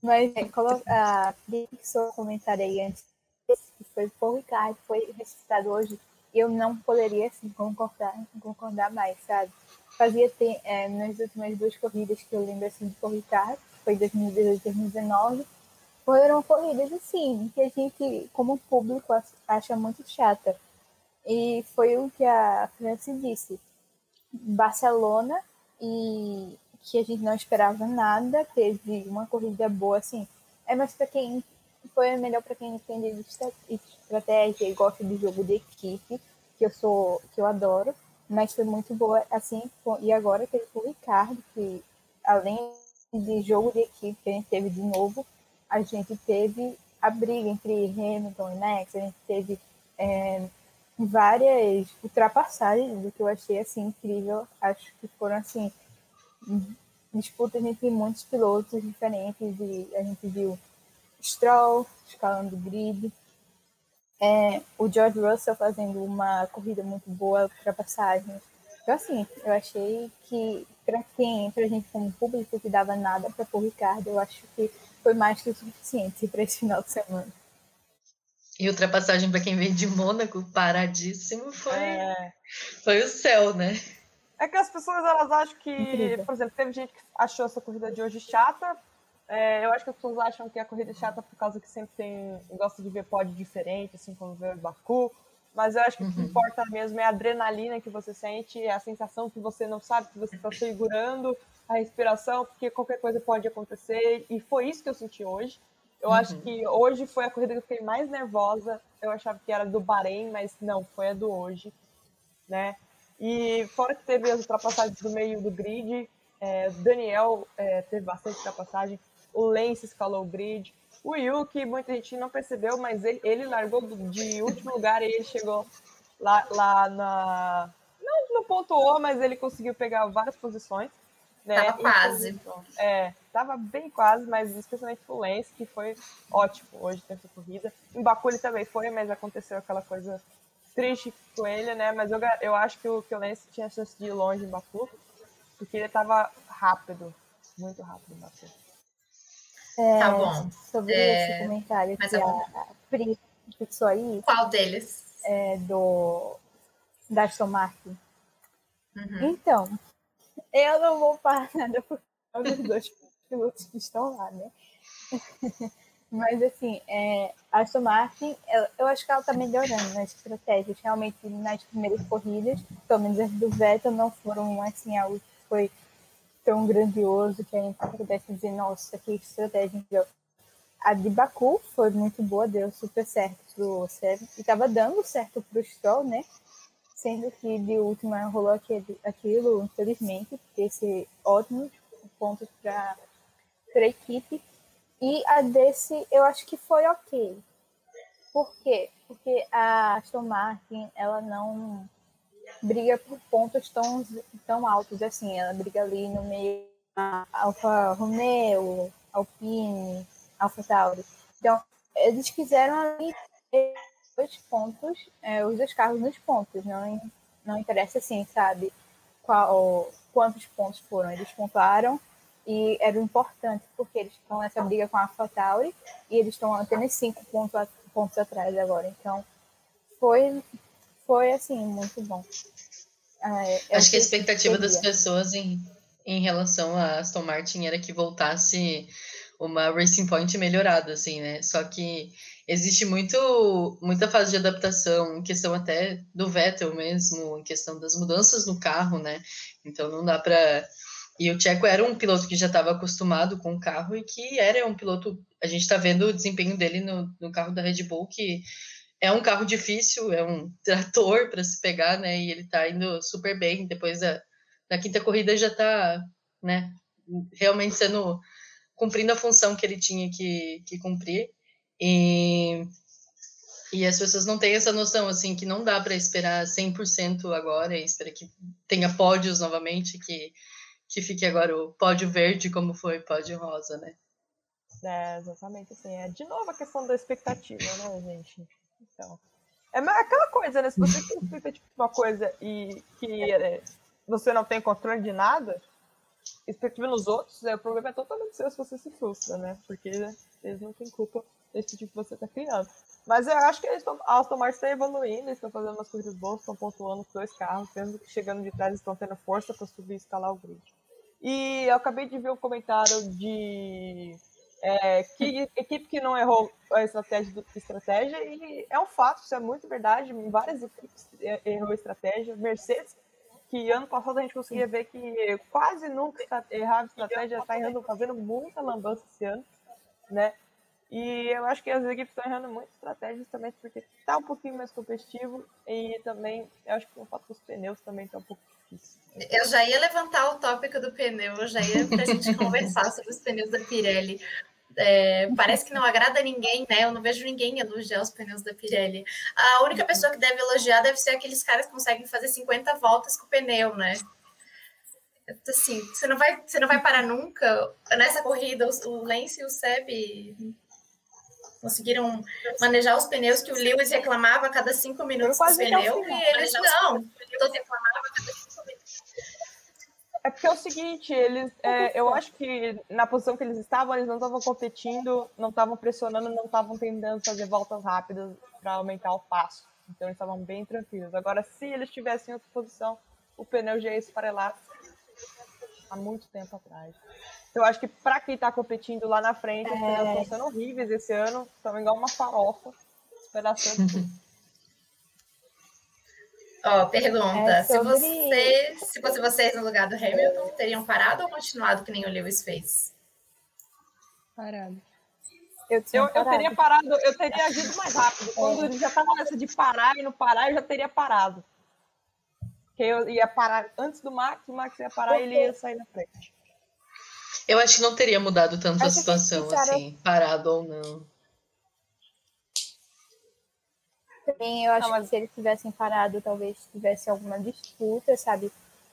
mas é, a fixou um comentário aí antes, que foi por Ricardo, foi ressuscitado hoje, eu não poderia assim, concordar, concordar mais, sabe? Fazia ter, é, nas últimas duas corridas que eu lembro assim, de por Ricardo, foi 2018 e 2019, foram corridas assim, que a gente, como público, acha muito chata. E foi o que a Franci disse. Barcelona e que a gente não esperava nada, teve uma corrida boa, assim. É mais para quem foi melhor para quem entende de estratégia e gosta de jogo de equipe, que eu sou, que eu adoro, mas foi muito boa, assim, e agora teve o Ricardo, que além de jogo de equipe que a gente teve de novo, a gente teve a briga entre Hamilton e Max, a gente teve é, várias ultrapassagens, do que eu achei assim incrível. Acho que foram assim disputas entre muitos pilotos diferentes e a gente viu Stroll escalando o grid, é, o George Russell fazendo uma corrida muito boa, ultrapassagem. Então assim, eu achei que para quem, para a gente como público que dava nada para o Ricardo, eu acho que foi mais que o suficiente para esse final de semana. E ultrapassagem para quem vem de Mônaco, paradíssimo, foi, é... foi o céu, né? É que as pessoas elas acham que, Incrível. por exemplo, teve gente que achou essa corrida de hoje chata. É, eu acho que as pessoas acham que a corrida é chata por causa que sempre tem. gosta de ver pódio diferente, assim como ver o Baku. Mas eu acho que uhum. o que uhum. importa mesmo é a adrenalina que você sente, é a sensação que você não sabe que você está segurando a respiração, porque qualquer coisa pode acontecer. E foi isso que eu senti hoje. Eu uhum. acho que hoje foi a corrida que eu fiquei mais nervosa. Eu achava que era do Bahrein, mas não, foi a do hoje, né? E fora que teve as ultrapassagens do meio do grid, é, Daniel é, teve bastante ultrapassagem, o Lance escalou o grid, o Yuki, muita gente não percebeu, mas ele, ele largou de último lugar e ele chegou lá, lá na. Não no ponto O, mas ele conseguiu pegar várias posições. Né? Tava quase. Então, é, tava bem quase, mas especialmente o Lance, que foi ótimo hoje nessa corrida. Em Baku ele também foi, mas aconteceu aquela coisa triste com ele, né? Mas eu, eu acho que o, que o Lance tinha chance de ir longe em Baku, porque ele tava rápido, muito rápido em Baku. É, tá bom. Sobre é... esse comentário Mas que a, a Pri fixou aí. Qual deles? É, do da Aston Martin. Uhum. Então, eu não vou falar nada por causa dos dois pilotos que estão lá, né? [laughs] Mas, assim, é, a Aston Martin, eu, eu, acho que ela está melhorando nas estratégias. Realmente, nas primeiras corridas, pelo menos as do Vettel, não foram, assim, algo que foi tão grandioso que a gente pudesse dizer, nossa, que estratégia deu. A de Baku foi muito boa, deu super certo pro Sérgio. E estava dando certo pro Stroll, né? sendo que de última rolou aquele, aquilo, infelizmente, porque esse ótimo ponto para a equipe. E a desse eu acho que foi ok. Por quê? Porque a Aston Martin ela não briga por pontos tão, tão altos assim. Ela briga ali no meio Alfa Romeo, Alpine, Alfa Tauri. Então, eles quiseram ali dois pontos, é, os dois carros nos pontos. Não, não interessa assim, sabe? Qual, quantos pontos foram. Eles pontuaram e era importante, porque eles estão nessa briga com a AlphaTauri e eles estão apenas cinco pontos, pontos atrás agora. Então, foi, foi assim, muito bom. É, Acho que a expectativa das pessoas em, em relação a Aston Martin era que voltasse uma Racing Point melhorada, assim, né? Só que existe muito, muita fase de adaptação, em questão até do Vettel mesmo, em questão das mudanças no carro, né? Então não dá para. E o Checo era um piloto que já estava acostumado com o carro e que era um piloto. A gente está vendo o desempenho dele no, no carro da Red Bull, que é um carro difícil, é um [laughs] trator para se pegar, né? E ele está indo super bem. Depois da, da quinta corrida já está, né? Realmente sendo cumprindo a função que ele tinha que, que cumprir. E, e as pessoas não têm essa noção, assim, que não dá para esperar 100% agora e esperar que tenha pódios novamente, que, que fique agora o pódio verde como foi pódio rosa, né? É, exatamente, assim, é de novo a questão da expectativa, né, gente? Então, é aquela coisa, né, se você tem expectativa de uma coisa e que é, você não tem controle de nada, expectativa nos outros, é, o problema é totalmente seu se você se frustra, né? Porque eles não têm culpa desse tipo que você está criando. Mas eu acho que eles estão, a Aston Martin está evoluindo, eles estão fazendo umas corridas boas, estão pontuando com dois carros, mesmo que chegando de trás estão tendo força para subir e escalar o grid. E eu acabei de ver um comentário de é, que equipe que não errou a estratégia do estratégia, e é um fato, isso é muito verdade, várias equipes errou a estratégia. Mercedes que ano passado a gente conseguia ver que quase nunca errava estratégia, está errando, fazendo muita lambança esse ano, né? E eu acho que as equipes estão errando muito estratégias também, porque está um pouquinho mais competitivo e também eu acho que o fato dos pneus também está um pouco. Eu já ia levantar o tópico do pneu, eu já ia para a gente [laughs] conversar sobre os pneus da Pirelli. É, parece que não agrada ninguém, né? Eu não vejo ninguém elogiar os pneus da Pirelli. A única pessoa que deve elogiar deve ser aqueles caras que conseguem fazer 50 voltas com o pneu, né? Assim, você não vai, você não vai parar nunca. Nessa corrida, o Lance e o Seb conseguiram manejar os pneus que o Lewis reclamava a cada cinco minutos do pneu, e eles não. Todos reclamavam a cada cinco é porque é o seguinte, eles, é, eu acho que na posição que eles estavam, eles não estavam competindo, não estavam pressionando, não estavam tentando fazer voltas rápidas para aumentar o passo. Então eles estavam bem tranquilos. Agora, se eles tivessem outra posição, o pneu já ia esfarelar há muito tempo atrás. Então, eu acho que para quem está competindo lá na frente, os pneus estão sendo horríveis esse ano, estão igual uma farofa, esperando [laughs] Ó, pergunta: é se, você, se fosse vocês no lugar do Hamilton, teriam parado ou continuado que nem o Lewis fez? Parado. Eu, eu, eu, teria parado, eu teria agido mais rápido. [laughs] Quando ele já estava nessa de parar e não parar, eu já teria parado. Porque eu ia parar antes do Max, o Max ia parar e ele ia sair na frente. Eu acho que não teria mudado tanto acho a situação, assim, parado ou não. Também eu acho que se eles tivessem parado, talvez tivesse alguma disputa, sabe?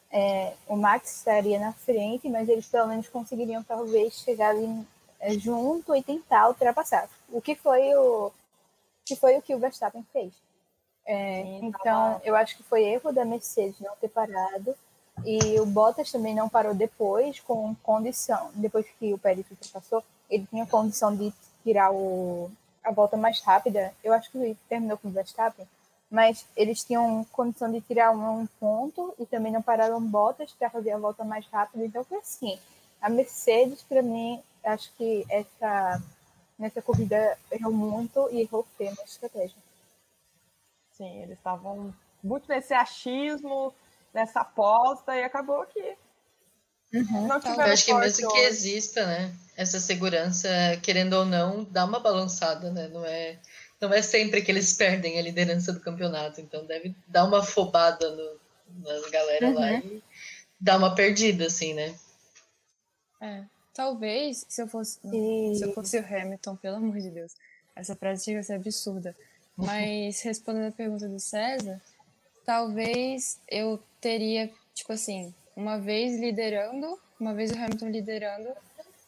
É, o Max estaria na frente, mas eles pelo menos conseguiriam talvez chegar ali é, junto e tentar ultrapassar. O que foi o que foi o que o Verstappen fez. É, Sim, tá então, eu acho que foi erro da Mercedes não ter parado. E o Bottas também não parou depois, com condição. Depois que o Pérez ultrapassou, ele tinha condição de tirar o, a volta mais rápida, eu acho que terminou com o Verstappen, mas eles tinham condição de tirar um, ponto e também não pararam botas para fazer a volta mais rápida. Então foi assim. A Mercedes, para mim, acho que essa, nessa corrida errou muito e errou feio na estratégia. Sim, eles estavam muito nesse achismo, nessa aposta, e acabou que Uhum, não Eu acho que mesmo que exista, né, essa segurança, querendo ou não, dá uma balançada, né? Não é, não é sempre que eles [laughs] perdem a liderança do campeonato, então deve dar uma fobada no, na galera uhum. lá e dar uma perdida, assim, né? É, talvez se eu fosse, e... se eu fosse o Hamilton, pelo amor de Deus, essa frase chega a ser absurda. [laughs] Mas respondendo a pergunta do César, talvez eu teria, tipo assim, uma vez liderando, uma vez o Hamilton liderando,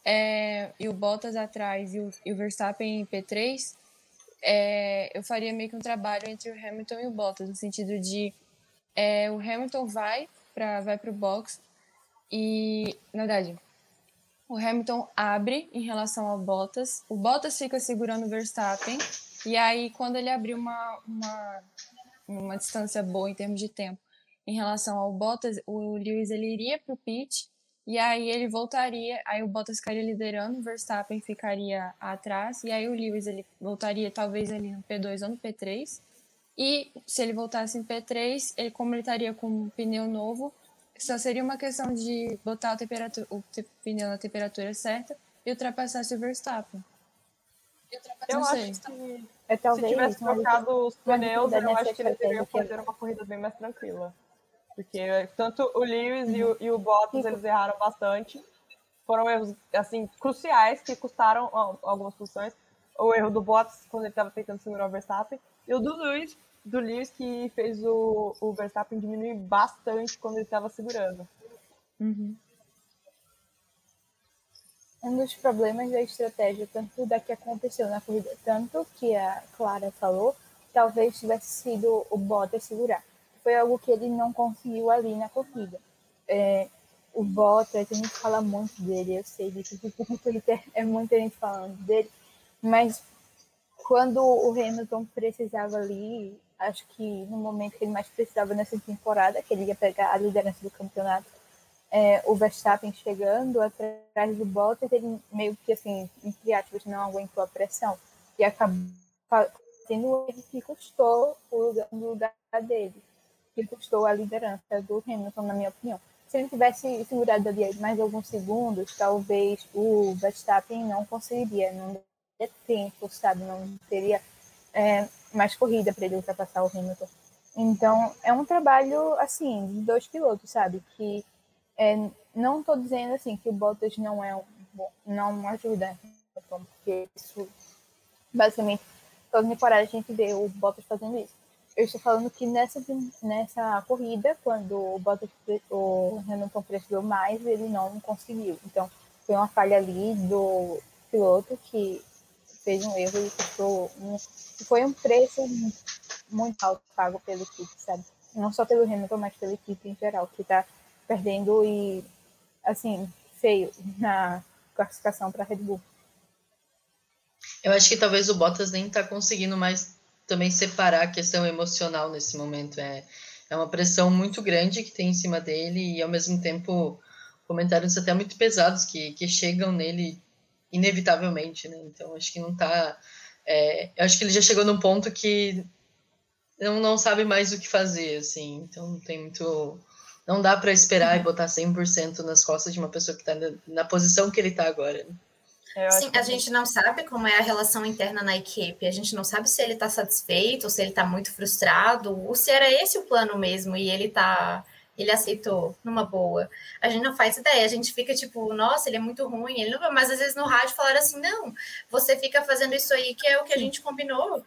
é, e o Bottas atrás e o, e o Verstappen em P3, é, eu faria meio que um trabalho entre o Hamilton e o Bottas, no sentido de é, o Hamilton vai para vai o box e, na verdade, o Hamilton abre em relação ao Bottas, o Bottas fica segurando o Verstappen, e aí quando ele abrir uma, uma, uma distância boa em termos de tempo, em relação ao Bottas, o Lewis ele iria para o pit e aí ele voltaria, aí o Bottas ficaria liderando, o Verstappen ficaria atrás e aí o Lewis ele voltaria talvez ali no P2 ou no P3. E se ele voltasse em P3, ele como ele estaria com um pneu novo, só seria uma questão de botar a temperatura, o pneu na temperatura certa e ultrapassar o Verstappen. Eu acho que é, se tivesse trocado os pneus, eu acho que ele teria fazer uma corrida bem mais tranquila. Porque tanto o Lewis e, o, e o Bottas, eles erraram bastante. foram erros assim cruciais que custaram algumas posições. O erro do Bottas quando ele estava tentando segurar o Verstappen e o do Lewis, do Lewis que fez o, o Verstappen diminuir bastante quando ele estava segurando. Uhum. Um dos problemas da estratégia, tanto da que aconteceu na corrida, tanto que a Clara falou, talvez tivesse sido o Bottas segurar. Foi algo que ele não conseguiu ali na corrida. É, o Bottas, a gente fala muito dele, eu sei disso, porque é muita gente falando dele, mas quando o Hamilton precisava ali, acho que no momento que ele mais precisava nessa temporada, que ele ia pegar a liderança do campeonato, é, o Verstappen chegando atrás do Bottas, ele meio que assim, entre aspas, não aguentou a pressão e acabou tendo erro que custou o lugar dele, que custou a liderança do Hamilton, na minha opinião se ele tivesse segurado ali mais alguns segundos, talvez o Verstappen não conseguiria, não teria tempo, sabe? Não teria é, mais corrida para ele ultrapassar o Hamilton. Então, é um trabalho, assim, de dois pilotos, sabe? Que é, não estou dizendo, assim, que o Bottas não é um bom, não ajuda, porque isso, basicamente, toda temporada a gente vê o Bottas fazendo isso eu estou falando que nessa, nessa corrida, quando o, Bottas, o Hamilton precisou mais, ele não conseguiu. Então, foi uma falha ali do piloto que fez um erro e custou um, foi um preço muito alto pago pela equipe, sabe? Não só pelo Hamilton, mas pela equipe em geral, que está perdendo e, assim, feio na classificação para Red Bull. Eu acho que talvez o Bottas nem está conseguindo mais também separar a questão emocional nesse momento. É, é uma pressão muito grande que tem em cima dele e, ao mesmo tempo, comentários até muito pesados que, que chegam nele inevitavelmente, né? Então, acho que não tá... É, acho que ele já chegou num ponto que não, não sabe mais o que fazer, assim. Então, não tem muito... Não dá para esperar e botar 100% nas costas de uma pessoa que está na, na posição que ele está agora, né? Sim, a gente não sabe como é a relação interna na equipe. A gente não sabe se ele está satisfeito, ou se ele está muito frustrado, ou se era esse o plano mesmo e ele tá. Ele aceitou numa boa. A gente não faz ideia. A gente fica tipo, nossa, ele é muito ruim. Ele não... Mas às vezes no rádio falaram assim: não, você fica fazendo isso aí que é o que a gente combinou.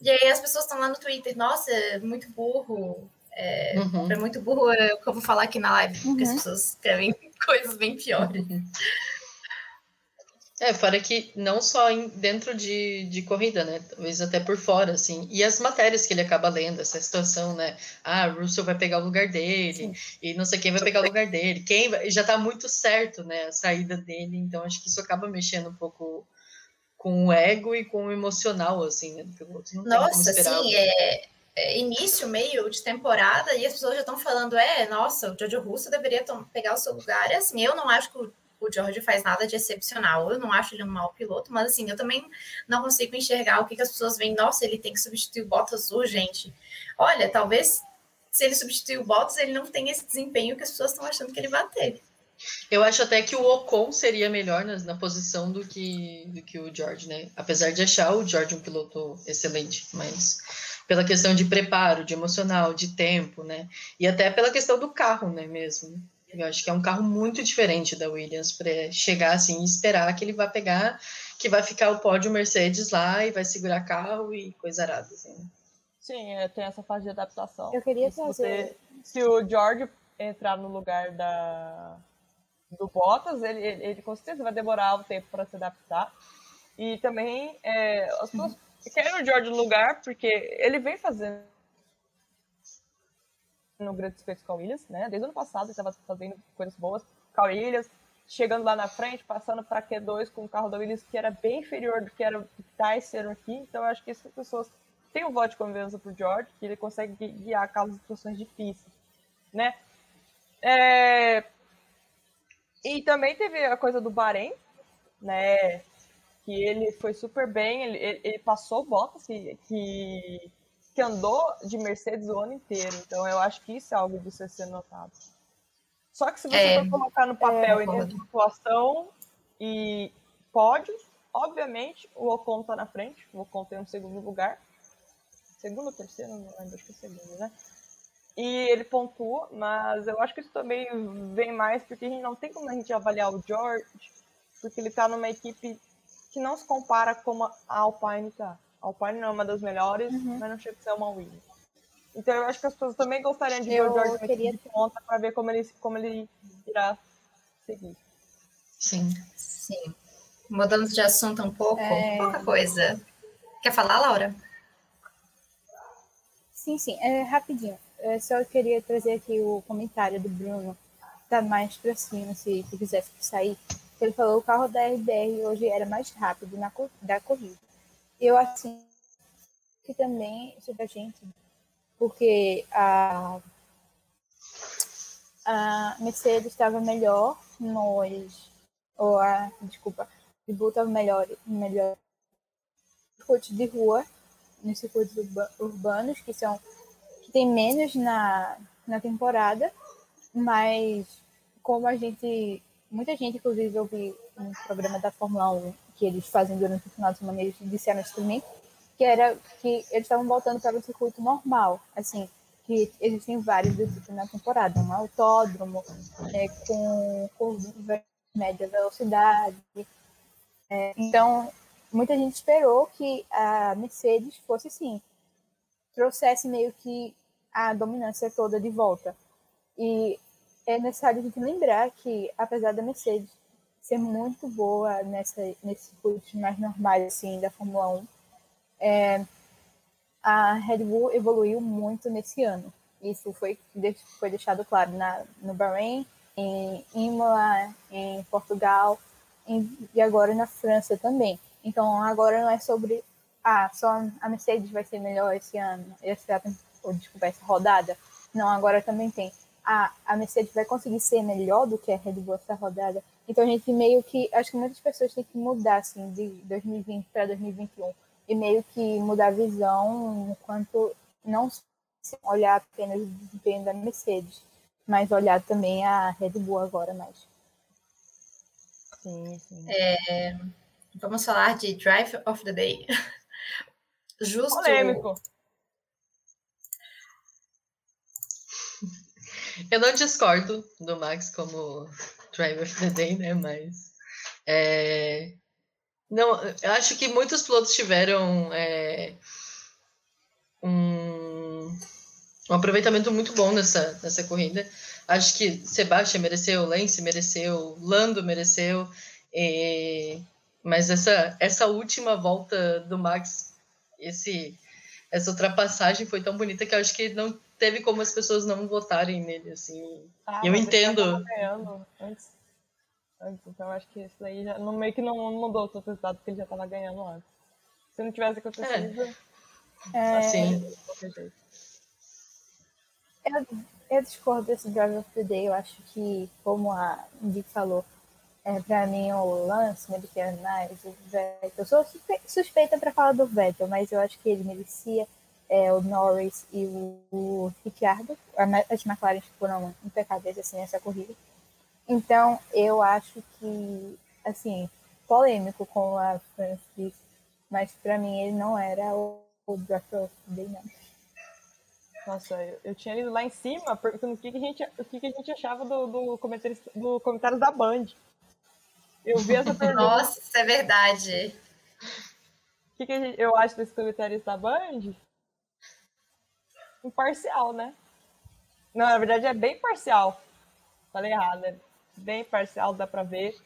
E aí as pessoas estão lá no Twitter, nossa, é muito burro. É, uhum. é muito burro é o que eu vou falar aqui na live, porque as uhum. pessoas escrevem [laughs] coisas bem piores. É, fora que não só em, dentro de, de corrida, né? Talvez até por fora, assim. E as matérias que ele acaba lendo, essa situação, né? Ah, Russell vai pegar o lugar dele, Sim. e não sei quem vai pegar o lugar dele. Quem vai, já tá muito certo, né? A saída dele. Então, acho que isso acaba mexendo um pouco com o ego e com o emocional, assim, né? Do Nossa, sim, é, é, início, meio de temporada, e as pessoas já estão falando, é, nossa, o Jojo Russo deveria pegar o seu lugar. E assim, eu não acho que o o George faz nada de excepcional. Eu não acho ele um mau piloto, mas assim, eu também não consigo enxergar o que, que as pessoas veem. Nossa, ele tem que substituir o Bottas urgente. Olha, talvez se ele substituir o Bottas, ele não tem esse desempenho que as pessoas estão achando que ele vai ter. Eu acho até que o Ocon seria melhor na, na, posição do que, do que o George, né? Apesar de achar o George um piloto excelente, mas pela questão de preparo, de emocional, de tempo, né? E até pela questão do carro, né, mesmo. Eu acho que é um carro muito diferente da Williams para chegar assim e esperar que ele vai pegar, que vai ficar o pódio Mercedes lá e vai segurar carro e coisa arada. Assim. Sim, é, tem essa fase de adaptação. Eu queria se Você, se o George entrar no lugar da do Bottas, ele, ele, ele com certeza vai demorar um tempo para se adaptar. E também é, as pessoas [laughs] querem o George no lugar porque ele vem fazendo no grandes feitos com a Williams, né? Desde o ano passado ele estava fazendo coisas boas com a Williams, chegando lá na frente, passando para Q2 com o carro da Williams que era bem inferior do que era o Tyson aqui. Então eu acho que essas pessoas têm um voto de confiança para o George, que ele consegue guiar carros em situações difíceis, né? É... E também teve a coisa do Bahrein, né? Que ele foi super bem, ele, ele, passou Bottas, que, que que andou de Mercedes o ano inteiro. Então eu acho que isso é algo de ser notado. Só que se você é, for colocar no papel é, em situação e pódios, obviamente o Ocon está na frente, o Ocon tem um segundo lugar. Segundo ou terceiro? Não lembro, acho que é segundo, né? e ele pontua, mas eu acho que isso também vem mais porque a gente não tem como a gente avaliar o George, porque ele está numa equipe que não se compara como a Alpine tá. A Alpine não é uma das melhores, uhum. mas não chega a ser uma Williams. Então eu acho que as pessoas também gostariam de eu ver o George queria... de ponta para ver como ele, como ele irá seguir. Sim. Sim. Mudando de assunto um pouco, é... pouca coisa. Quer falar, Laura? Sim, sim, é rapidinho. Eu só queria trazer aqui o comentário do Bruno, tá mais pra cima, se tu quisesse sair. Ele falou que o carro da RBR hoje era mais rápido na da corrida. Eu assim que também sobre a gente, porque a, a Mercedes estava melhor nos ou a desculpa, Red Bull estava melhor melhor circuitos de rua nos circuitos urbanos, que são que tem menos na, na temporada, mas como a gente, muita gente, inclusive, eu vi um programa da Fórmula 1 que eles fazem durante o final de semana, eles disseram isso também, que era que eles estavam voltando para o circuito normal, assim, que existem vários do tipo na temporada, um autódromo é, com curva média velocidade. É, então, muita gente esperou que a Mercedes fosse sim, trouxesse meio que a dominância toda de volta. E é necessário a gente lembrar que, apesar da Mercedes ser muito boa nessa, nesses circuitos mais normais assim, da Fórmula 1, é, a Red Bull evoluiu muito nesse ano. Isso foi, foi deixado claro na, no Bahrein, em Imola, em Portugal em, e agora na França também. Então agora não é sobre ah, só a Mercedes vai ser melhor esse ano, essa, ou, desculpa, essa rodada. Não, agora também tem. Ah, a Mercedes vai conseguir ser melhor do que a Red Bull essa rodada. Então a gente meio que. Acho que muitas pessoas têm que mudar assim, de 2020 para 2021. E meio que mudar a visão enquanto não olhar apenas o desempenho da Mercedes, mas olhar também a Red Bull agora mais. Sim, sim. É, Vamos falar de Drive of the Day. [laughs] Justo. Polêmico. Eu não discordo do Max como Drive of the Day, né? Mas. É... Não, eu acho que muitos pilotos tiveram é... um... um aproveitamento muito bom nessa, nessa corrida. Acho que Sebastian mereceu, Lance mereceu, Lando mereceu. E mas essa, essa última volta do Max, esse, essa ultrapassagem foi tão bonita que eu acho que não teve como as pessoas não votarem nele, assim. Ah, eu entendo. antes. antes. Então acho que isso aí já, no meio que não mudou o seu resultado, porque ele já estava ganhando antes. Se não tivesse acontecido. É. é... Assim. Eu, eu discordo desse Drive of the Day. Eu acho que, como a Dick falou, é, para mim o Lance merecia mais, o Vettel. Eu sou suspeita para falar do Vettel, mas eu acho que ele merecia é, o Norris e o, o Ricciardo. As McLaren foram impecáveis assim, nessa corrida. Então, eu acho que, assim, polêmico com a Francis, mas para mim ele não era o, o Draft Day, não. Nossa, eu, eu, tinha lido lá em cima perguntando o que, que, a, gente, o que, que a gente achava do, do, comentário, do comentário da Band. Eu vi essa [laughs] pergunta. Nossa, isso é verdade. O que, que gente, eu acho desse comentarista da Band? Imparcial, né? Não, na verdade é bem parcial. Falei errado, é bem parcial, dá pra ver.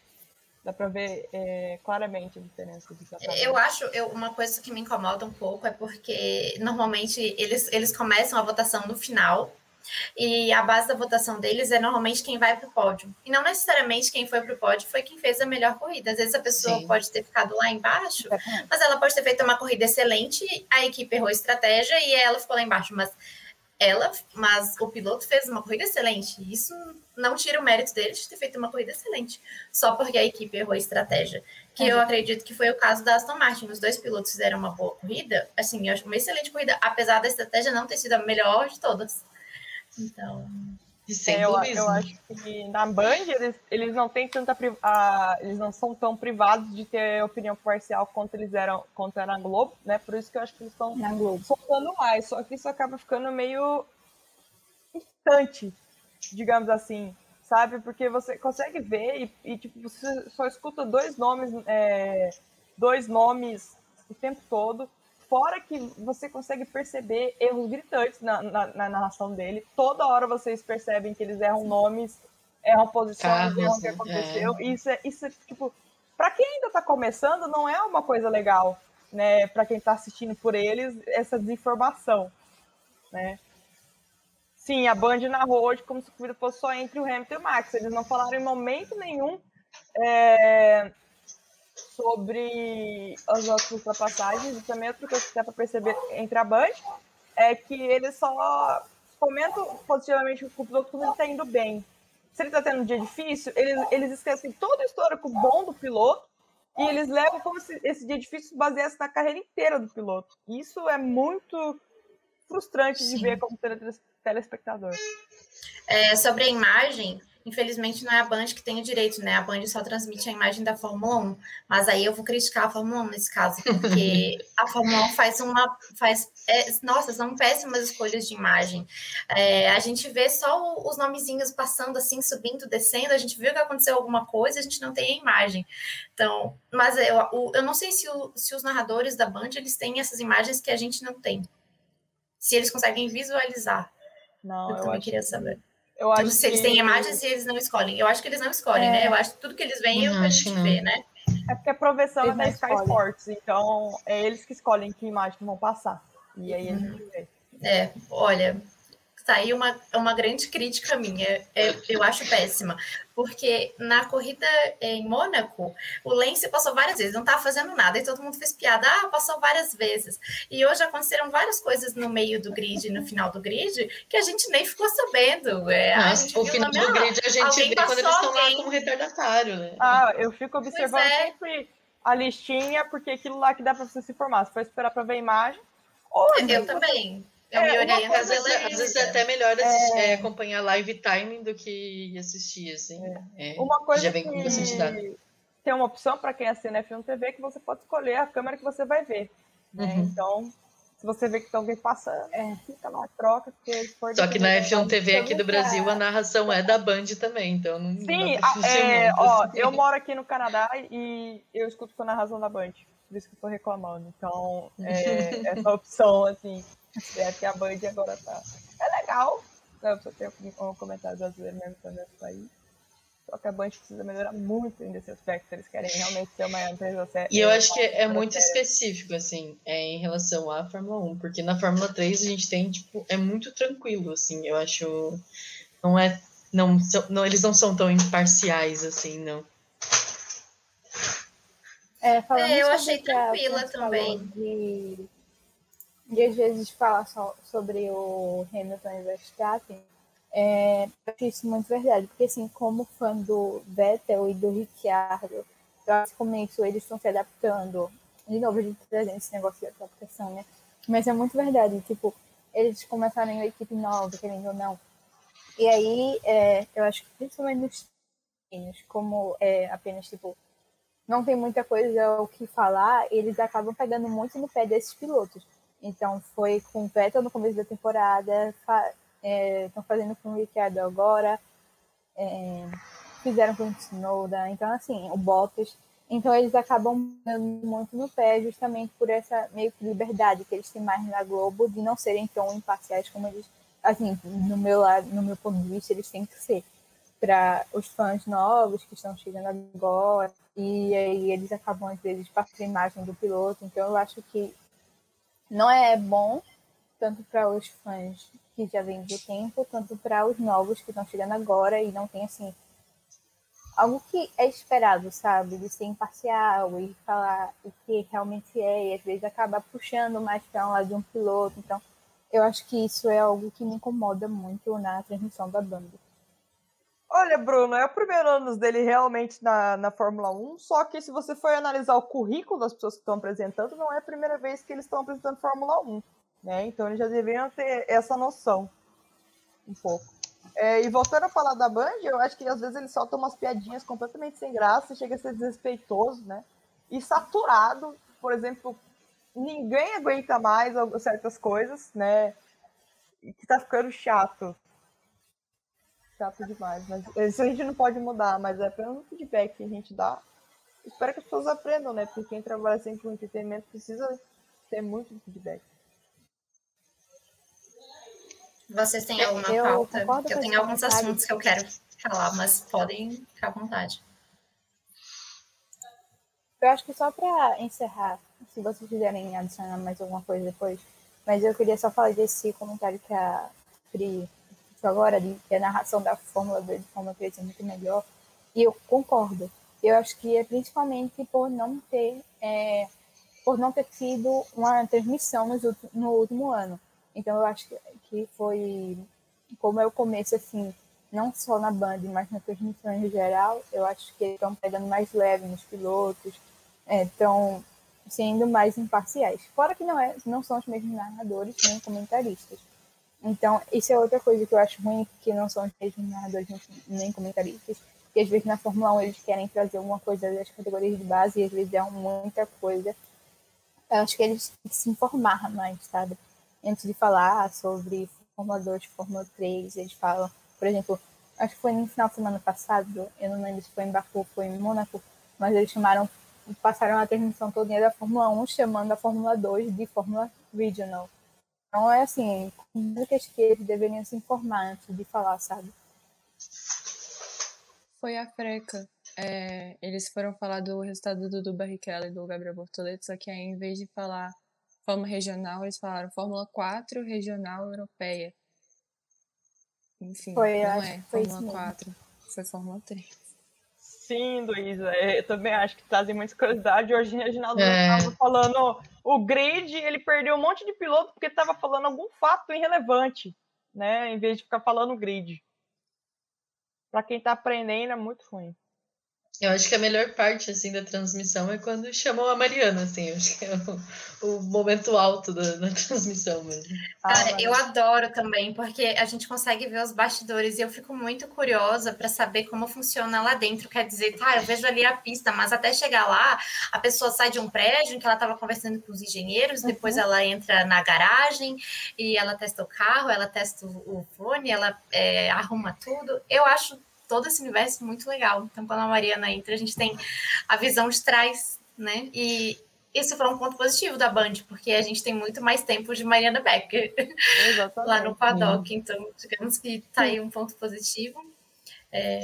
Dá pra ver é, claramente a diferença. eu acho, eu, uma coisa que me incomoda um pouco é porque normalmente eles, eles começam a votação no final e a base da votação deles é normalmente quem vai para o pódio. E não necessariamente quem foi para o pódio foi quem fez a melhor corrida. Às vezes a pessoa Sim. pode ter ficado lá embaixo, mas ela pode ter feito uma corrida excelente, a equipe errou a estratégia e ela ficou lá embaixo. Mas ela, mas o piloto fez uma corrida excelente. Isso não tira o mérito dele de ter feito uma corrida excelente, só porque a equipe errou a estratégia. Que eu acredito que foi o caso da Aston Martin. Os dois pilotos fizeram uma boa corrida, assim, eu acho uma excelente corrida, apesar da estratégia não ter sido a melhor de todas. Então. É, eu, eu, acho que na Band eles, eles não têm tanta uh, eles não são tão privados de ter opinião parcial quanto eles eram quanto era na Globo, né? Por isso que eu acho que eles estão soltando mais. Só que isso acaba ficando meio instante, digamos assim, sabe? Porque você consegue ver e, e tipo, você só escuta dois nomes, é, dois nomes o tempo todo, fora que você consegue perceber erros gritantes na, na, na narração dele. Toda hora vocês percebem que eles erram nomes, erram posições, erram o que aconteceu. É. Isso é, isso é tipo, para quem ainda está começando, não é uma coisa legal, né? Para quem está assistindo por eles, essa desinformação, né? Sim, a Band narrou hoje como se a corrida fosse só entre o Hamilton e o Max. Eles não falaram em momento nenhum é, sobre as outras ultrapassagens. E também outra coisa que dá para perceber entre a Band é que eles só comentam positivamente o piloto quando ele está indo bem. Se ele está tendo um dia difícil, eles, eles esquecem todo o histórico bom do piloto e eles levam como se esse dia difícil baseasse na carreira inteira do piloto. Isso é muito frustrante Sim. de ver como telespectador. É, sobre a imagem, infelizmente não é a Band que tem o direito, né? A Band só transmite a imagem da Fórmula 1. Mas aí eu vou criticar a Fórmula 1 nesse caso, porque a Fórmula 1 faz uma. Faz, é, nossa, são péssimas escolhas de imagem. É, a gente vê só os nomezinhos passando assim, subindo, descendo, a gente viu que aconteceu alguma coisa, a gente não tem a imagem. Então, mas eu, eu não sei se, o, se os narradores da Band eles têm essas imagens que a gente não tem. Se eles conseguem visualizar. Não, eu, eu também queria saber. Eu acho se eles têm imagens e eles não escolhem. Eu acho que eles não escolhem, é. né? Eu acho que tudo que eles veem é o que a gente vê, né? É porque a proveção é da Sky Sports, então é eles que escolhem que imagem vão passar. E aí a gente vê. É, olha, tá aí uma, uma grande crítica minha. Eu, eu acho péssima. Porque na corrida em Mônaco, o Lance passou várias vezes, não estava fazendo nada, e todo mundo fez piada, ah, passou várias vezes. E hoje aconteceram várias coisas no meio do grid, no final do grid, que a gente nem ficou sabendo. É, Nossa, o final do grid a gente vê quando eles estão lá como retardatário, né? Ah, eu fico observando é. sempre a listinha, porque aquilo lá que dá para você se informar. Se for esperar para ver a imagem. Ou, eu também. Eu é, me às vezes, às vezes é até melhor assistir, é... É, acompanhar live timing do que assistir, assim. É. é uma coisa já vem com bastante dado. Tem uma opção para quem assina F1 TV que você pode escolher a câmera que você vai ver. Né? Uhum. Então, se você vê que alguém passando, é, fica lá, troca. Só que na F1 TV aqui do Brasil a narração é da Band também, então não. Sim, não é, ó, assim. eu moro aqui no Canadá e eu escuto com a narração da Band. Por isso que eu tô reclamando. Então, é, [laughs] essa opção, assim, é que a Band agora tá. É legal. Né? Você tem um comentário brasileiro mesmo também isso aí. Só que a Band precisa melhorar muito nesse aspecto. Eles querem realmente ser uma empresa E eu acho que é muito específico, assim, é, em relação à Fórmula 1. Porque na Fórmula 3 a gente tem, tipo, é muito tranquilo, assim. Eu acho. Não é. Não, não, eles não são tão imparciais, assim, não. É, é eu achei tranquila também. De e às vezes falar só sobre o Hamilton e Verstappen, é, eu acho isso muito verdade, porque assim, como fã do Vettel e do Ricciardo, eu acho que como isso eles estão se adaptando. De novo, a gente trazendo esse negócio de adaptação, né? Mas é muito verdade, tipo, eles começaram em uma equipe nova, querendo ou não. E aí, é, eu acho que principalmente nos treinos, como é apenas, tipo, não tem muita coisa o que falar, eles acabam pegando muito no pé desses pilotos. Então foi com o Vettel no começo da temporada, fa estão é, fazendo com o Ricciardo agora, é, fizeram com o Snowda, então assim, o Bottas. Então eles acabam muito no pé justamente por essa meio que liberdade que eles têm mais na Globo de não serem tão imparciais como eles, assim, no meu lado, no meu ponto de vista, eles têm que ser para os fãs novos que estão chegando agora e aí eles acabam às vezes passando a imagem do piloto. Então eu acho que não é bom tanto para os fãs que já vêm do tempo, tanto para os novos que estão chegando agora e não tem assim algo que é esperado, sabe, de ser imparcial e falar o que realmente é e às vezes acaba puxando mais para um lado de um piloto. Então, eu acho que isso é algo que me incomoda muito na transmissão da banda. Olha, Bruno, é o primeiro ano dele realmente na, na Fórmula 1, só que se você for analisar o currículo das pessoas que estão apresentando, não é a primeira vez que eles estão apresentando Fórmula 1, né? Então eles já deveriam ter essa noção um pouco. É, e voltando a falar da Band, eu acho que às vezes eles soltam umas piadinhas completamente sem graça, chega a ser desrespeitoso, né? E saturado, por exemplo, ninguém aguenta mais certas coisas, né? E que tá ficando chato chato demais. Mas isso a gente não pode mudar, mas é pelo feedback que a gente dá. Espero que as pessoas aprendam, né? Porque quem trabalha sempre com entretenimento precisa ter muito feedback. Vocês têm alguma eu pauta? Eu tenho alguns assuntos que eu quero falar, mas podem ficar à vontade. Eu acho que só para encerrar, se vocês quiserem adicionar mais alguma coisa depois, mas eu queria só falar desse comentário que a Pri agora, de que a narração da Fórmula 2 e Fórmula 3 é muito melhor, e eu concordo. Eu acho que é principalmente por não ter, é, por não ter tido uma transmissão no, no último ano. Então eu acho que foi, como é o começo, assim, não só na Band, mas na transmissão em geral, eu acho que estão pegando mais leve nos pilotos, estão é, sendo mais imparciais. Fora que não, é, não são os mesmos narradores nem comentaristas. Então, isso é outra coisa que eu acho ruim, que não são os mesmos narradores nem comentaristas, que às vezes na Fórmula 1 eles querem trazer alguma coisa das categorias de base e às vezes é muita coisa. Eu acho que eles têm que se informar mais, sabe? Antes de falar sobre Fórmula 2, Fórmula 3, eles falam, por exemplo, acho que foi no final de semana passado, eu não lembro se foi em Baku ou foi em Mônaco, mas eles chamaram, passaram a transmissão toda da Fórmula 1 chamando a Fórmula 2 de Fórmula Regional. Então é assim, dicas que eles deveriam se informar antes de falar, sabe? Foi a Freca. É, eles foram falar do resultado do Dudu Barrichello e do Gabriel Bortoleto, só que aí em vez de falar Fórmula Regional, eles falaram Fórmula 4 Regional Europeia. Enfim, foi, não é Fórmula 4, foi Fórmula 3. Sim, Luísa, é, eu também acho que trazem muita curiosidade. Hoje o Reginaldo estava é. falando o grid, ele perdeu um monte de piloto porque estava falando algum fato irrelevante, né? Em vez de ficar falando grid. Para quem está aprendendo é muito ruim. Eu acho que a melhor parte assim da transmissão é quando chamou a Mariana, assim, eu acho que é o, o momento alto da, da transmissão mesmo. Cara, ah, eu adoro também, porque a gente consegue ver os bastidores e eu fico muito curiosa para saber como funciona lá dentro. Quer dizer, tá, eu vejo ali a pista, mas até chegar lá, a pessoa sai de um prédio em que ela estava conversando com os engenheiros, uhum. depois ela entra na garagem e ela testa o carro, ela testa o fone, ela é, arruma tudo. Eu acho todo esse universo muito legal. Então, quando a Mariana entra, a gente tem a visão de trás, né? E isso foi um ponto positivo da Band, porque a gente tem muito mais tempo de Mariana Becker lá no paddock. Então, digamos que tá aí um ponto positivo. É...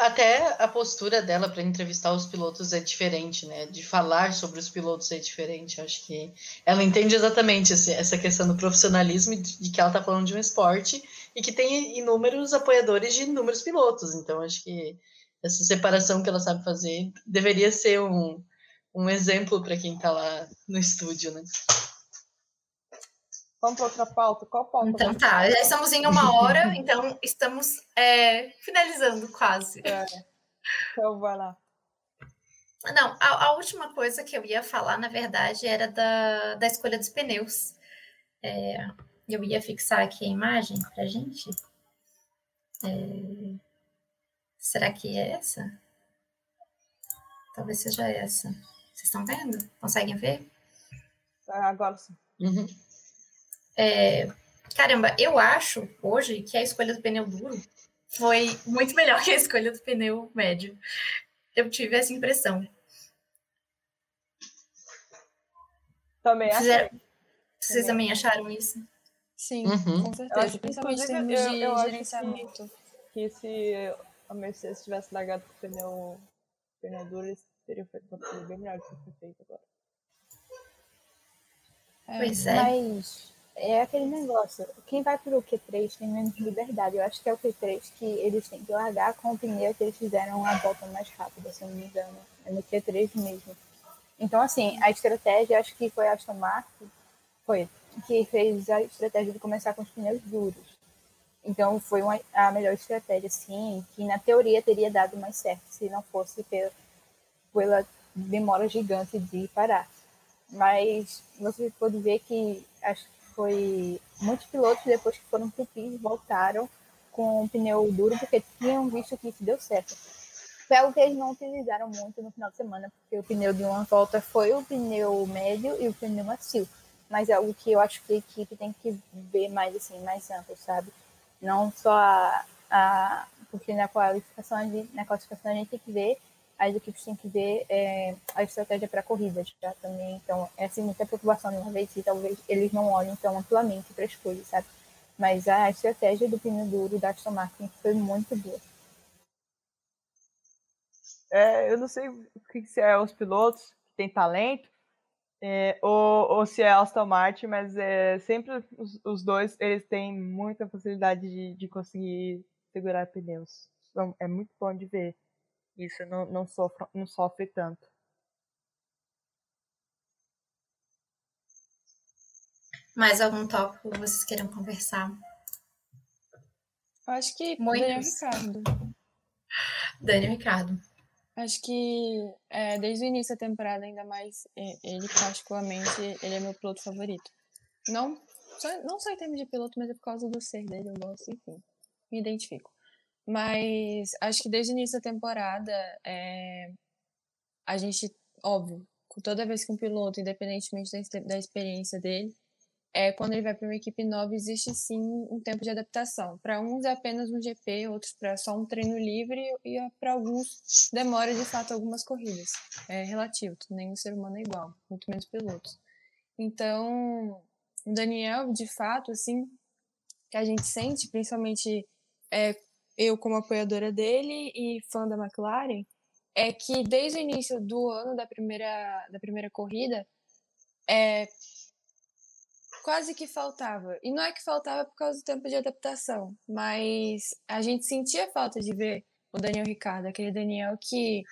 Até a postura dela para entrevistar os pilotos é diferente, né? De falar sobre os pilotos é diferente. Acho que ela entende exatamente essa questão do profissionalismo de que ela está falando de um esporte e que tem inúmeros apoiadores de inúmeros pilotos. Então, acho que essa separação que ela sabe fazer deveria ser um, um exemplo para quem está lá no estúdio, né? Vamos para outra pauta? Qual pauta? Então tá, já estamos em uma hora, então estamos é, finalizando quase. É. Então vai lá. Não, a, a, última coisa que eu ia falar, na verdade, era da, da escolha dos pneus. É, eu ia fixar aqui a imagem para gente. É, será que é essa? Talvez seja essa. Vocês estão vendo? Conseguem ver? Agora sim. Uhum. É, caramba, eu acho hoje que a escolha do pneu duro foi muito melhor que a escolha do pneu médio. Eu tive essa impressão. Também Fizeram... Vocês também acharam isso? Sim, uhum. com certeza. Principalmente em termos eu, de eu gerenciamento. Que, que, se a Mercedes tivesse largado com o pneu, pneu duro, eles teriam feito uma coisa bem melhor do que foi feito agora. É, pois é. Mas é aquele negócio. Quem vai pro Q3 tem menos liberdade. Eu acho que é o Q3 que eles têm que largar com o pneu que eles fizeram a volta mais rápida, se não me engano. É no Q3 mesmo. Então, assim, a estratégia, acho que foi a Aston Martin, foi, que fez a estratégia de começar com os pneus duros. Então, foi uma, a melhor estratégia, sim, que na teoria teria dado mais certo se não fosse pela, pela demora gigante de parar. Mas você pode ver que acho foi muitos pilotos depois que foram pro PIS voltaram com o pneu duro porque tinham visto que isso deu certo. Foi algo que eles não utilizaram muito no final de semana, porque o pneu de uma volta foi o pneu médio e o pneu macio. Mas é algo que eu acho que a equipe tem que ver mais assim, mais amplo, sabe? Não só a, a, porque na qualificação, gente, na classificação a gente tem que ver, as equipes têm que ver é, a estratégia para corrida já também. Então, é assim, muita preocupação uma vez e talvez eles não olhem tão amplamente para as coisas, sabe? Mas a estratégia do pneu duro da Aston Martin foi muito boa. É, eu não sei o que se é os pilotos que têm talento, é, ou, ou, se é Aston Martin, mas é, sempre os, os, dois eles têm muita facilidade de, de conseguir segurar pneus. Então, é muito bom de ver. Isso não, não, sofre, não sofre tanto. Mais algum tópico vocês queiram conversar? Eu acho que Muitos. Daniel Ricardo. Daniel Ricardo. Acho que é, desde o início da temporada, ainda mais ele, particularmente, ele é meu piloto favorito. Não só, não só em termos de piloto, mas é por causa do ser dele, eu gosto, enfim, me identifico. Mas acho que desde o início da temporada, é, a gente, óbvio, toda vez que um piloto, independentemente da, da experiência dele, é, quando ele vai para uma equipe nova, existe sim um tempo de adaptação. Para uns é apenas um GP, outros para só um treino livre e para alguns demora de fato algumas corridas. É relativo, nenhum ser humano é igual, muito menos pilotos. Então, o Daniel, de fato, assim, que a gente sente, principalmente é, eu como apoiadora dele e fã da McLaren, é que desde o início do ano da primeira, da primeira corrida, é, quase que faltava. E não é que faltava por causa do tempo de adaptação, mas a gente sentia falta de ver o Daniel Ricardo, aquele Daniel que,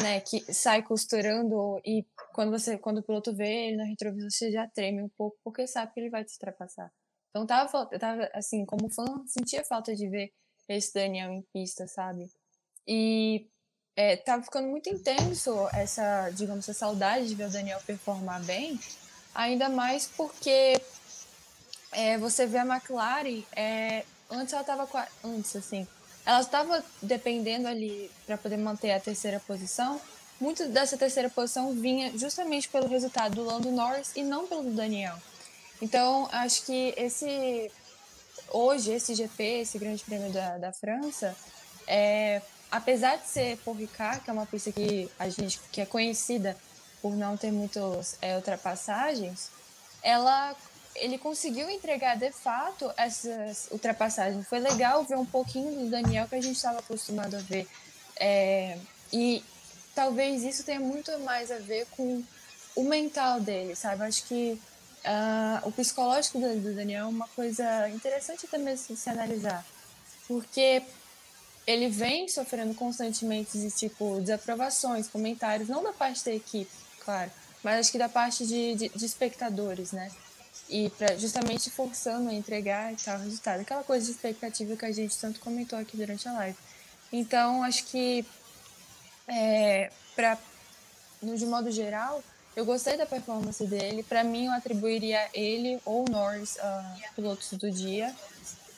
né, que sai costurando e quando você, quando o piloto vê ele no retrovisor, você já treme um pouco porque sabe que ele vai te ultrapassar. Então tava, tava assim, como fã, sentia falta de ver esse Daniel em pista, sabe? E é, tava ficando muito intenso essa, digamos, essa saudade de ver o Daniel performar bem, ainda mais porque é, você vê a McLaren, é, antes ela estava antes assim, ela estava dependendo ali para poder manter a terceira posição. Muito dessa terceira posição vinha justamente pelo resultado do Lando Norris e não pelo do Daniel. Então, acho que esse hoje esse GP, esse Grande Prêmio da, da França, é, apesar de ser por Ricard, que é uma pista que a gente que é conhecida por não ter muitas é, ultrapassagens, ela ele conseguiu entregar de fato essas ultrapassagens. Foi legal ver um pouquinho do Daniel que a gente estava acostumado a ver. É, e talvez isso tenha muito mais a ver com o mental dele, sabe? Acho que uh, o psicológico do, Daniel é uma coisa interessante também se analisar. Porque ele vem sofrendo constantemente de tipo desaprovações, comentários, não da parte da equipe, claro, mas acho que da parte de, de, de espectadores, né? e pra, justamente forçando a entregar e tal resultado. Aquela coisa de expectativa que a gente tanto comentou aqui durante a live. Então, acho que, é, pra, de modo geral, eu gostei da performance dele. Para mim, eu atribuiria ele ou Norris uh, pilotos do dia.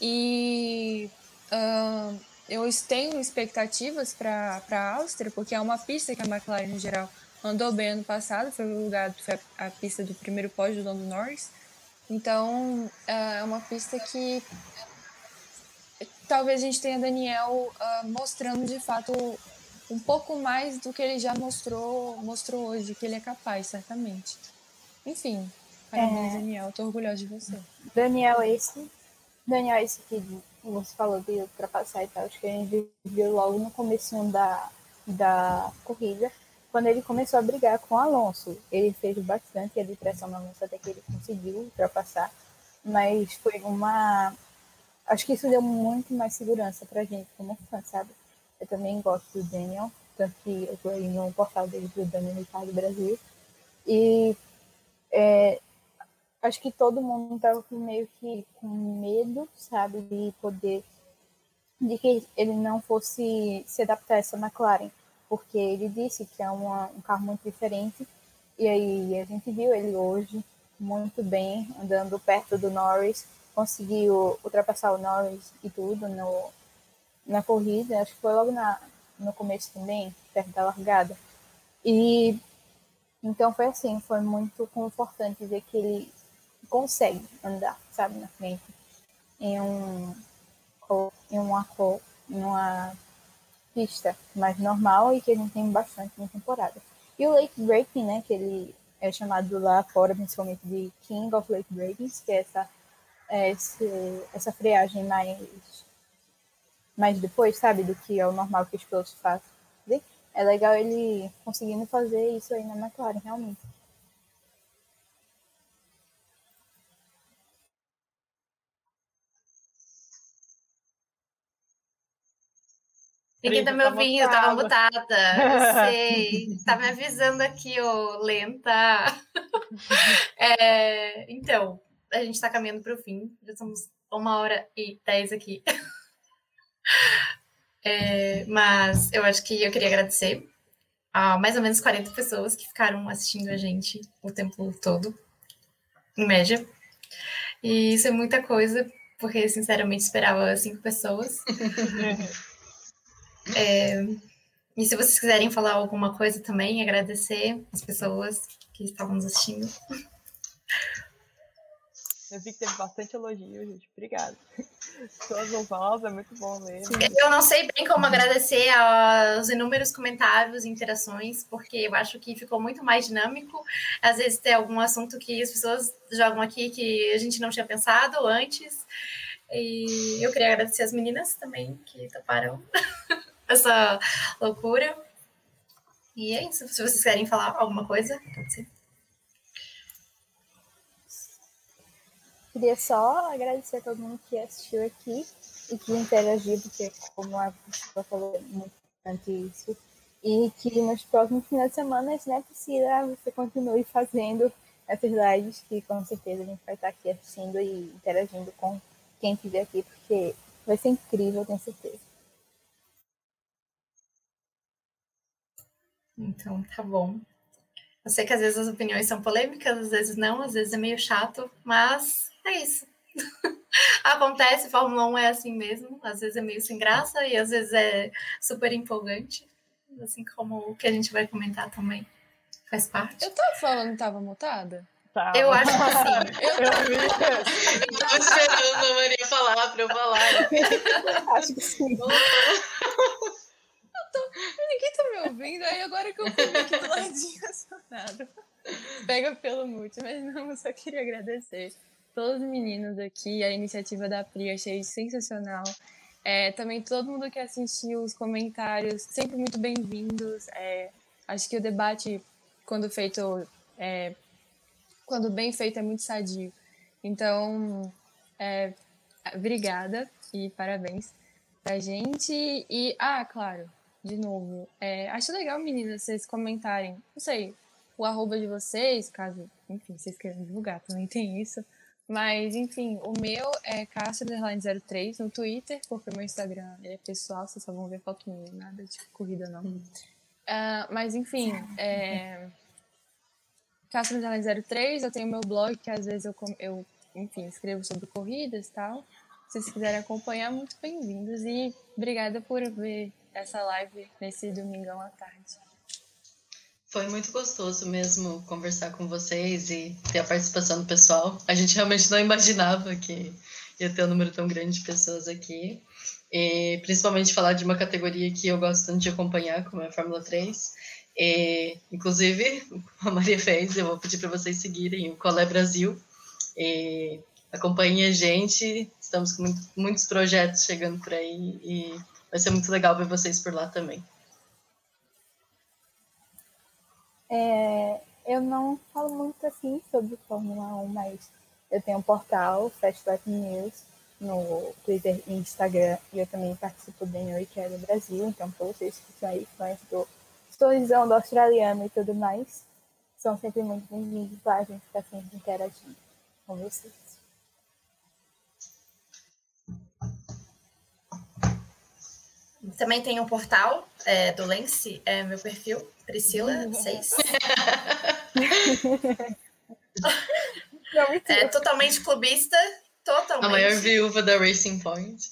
E uh, eu tenho expectativas para a Áustria, porque é uma pista que a McLaren, no geral, andou bem ano passado. Foi o lugar, foi a, pista do primeiro pódio do Lando Norris. Então, é uma pista que talvez a gente tenha Daniel uh, mostrando de fato um pouco mais do que ele já mostrou, mostrou hoje, que ele é capaz, certamente. Enfim, parabéns, é... Daniel. Estou orgulhosa de você. Daniel, esse. Daniel, esse que você falou de ultrapassar e tal, acho que a gente viu logo no começo da, da corrida quando ele começou a brigar com o Alonso. Ele fez bastante de pressão no Alonso até que ele conseguiu ultrapassar, mas foi uma. Acho que isso deu muito mais segurança pra gente como fã, sabe? Eu também gosto do Daniel, tanto que eu tô aí no portal dele do Daniel Ricardo Brasil. E é, acho que todo mundo estava meio que com medo, sabe, de poder de que ele não fosse se adaptar a essa McLaren porque ele disse que é uma, um carro muito diferente. E aí a gente viu ele hoje muito bem, andando perto do Norris, conseguiu ultrapassar o Norris e tudo no, na corrida, acho que foi logo na, no começo também, perto da largada. E então foi assim, foi muito confortante ver que ele consegue andar, sabe, na frente. Em um, em uma em uma pista mais normal e que a gente tem bastante na temporada. E o lake breaking, né, que ele é chamado lá fora principalmente de King of Lake Breakings, que é essa é essa freagem mais mais depois, sabe, do que é o normal que os pilotos fazem. É legal ele conseguindo fazer isso aí na McLaren, realmente. Ninguém tá me ouvindo, eu tava mutada. [laughs] Sei. tá me avisando aqui, ô, lenta. [laughs] é, então, a gente tá caminhando pro fim. Já somos uma hora e dez aqui. [laughs] É, mas eu acho que eu queria agradecer a mais ou menos 40 pessoas que ficaram assistindo a gente o tempo todo, em média. E isso é muita coisa, porque sinceramente esperava cinco pessoas. É, e se vocês quiserem falar alguma coisa também, agradecer as pessoas que estavam nos assistindo. Eu vi que teve bastante elogio, gente. Obrigada. Todas as é muito bom mesmo. Eu não sei bem como agradecer aos inúmeros comentários e interações, porque eu acho que ficou muito mais dinâmico. Às vezes tem algum assunto que as pessoas jogam aqui que a gente não tinha pensado antes. E eu queria agradecer as meninas também que toparam [laughs] essa loucura. E é isso. Se vocês querem falar alguma coisa, pode ser. Queria só agradecer a todo mundo que assistiu aqui e que interagiu, porque, como a pessoa falou, é muito importante isso. E que nos próximos finais de semana, se não é possível, você continue fazendo essas lives, que com certeza a gente vai estar aqui assistindo e interagindo com quem estiver aqui, porque vai ser incrível, tenho certeza. Então, tá bom. Eu sei que às vezes as opiniões são polêmicas, às vezes não, às vezes é meio chato, mas é isso. [laughs] Acontece, Fórmula 1 é assim mesmo, às vezes é meio sem graça e às vezes é super empolgante, assim como o que a gente vai comentar também. Faz parte. Eu tava falando que tava mutada? Tava. Eu acho que sim. [laughs] Eu, eu tava esperando a Maria falar pra eu falar. [laughs] acho que sim. Me ouvindo, aí agora que eu fui aqui do ladinho acionado. Pega pelo mute, mas não, eu só queria agradecer todos os meninos aqui, a iniciativa da Pri, achei sensacional. É, também todo mundo que assistiu, os comentários, sempre muito bem-vindos. É, acho que o debate, quando feito, é, quando bem feito, é muito sadio. Então, é, obrigada e parabéns pra gente. E, ah, claro, de novo. É, acho legal, meninas, vocês comentarem. Não sei, o arroba de vocês, caso, enfim, vocês queiram divulgar, também tem isso. Mas, enfim, o meu é Castro03 no Twitter, porque o meu Instagram é pessoal, vocês só vão ver foto minha, nada de corrida não. Uh, mas, enfim, é... Castro03, eu tenho meu blog, que às vezes eu, eu enfim, escrevo sobre corridas e tal. Se vocês quiserem acompanhar, muito bem-vindos. E obrigada por ver essa live nesse domingão à tarde. Foi muito gostoso mesmo conversar com vocês e ter a participação do pessoal. A gente realmente não imaginava que ia ter um número tão grande de pessoas aqui. E principalmente falar de uma categoria que eu gosto tanto de acompanhar, como é a Fórmula 3. E, inclusive, [laughs] a Maria fez, eu vou pedir para vocês seguirem o Colé Brasil. E acompanhem a gente, estamos com muito, muitos projetos chegando por aí e Vai ser muito legal ver vocês por lá também. É, eu não falo muito assim sobre Fórmula 1, mas eu tenho um portal, Fast News, no Twitter e Instagram, e eu também participo do New que é do Brasil, então para vocês que são aí fãs do Storyzão do australiano e tudo mais, são sempre muito bem-vindos lá, a gente está sempre interagindo com vocês. Também tem um portal é, do Lence, é meu perfil, Priscila6. é totalmente clubista, totalmente. A maior viúva da Racing Point.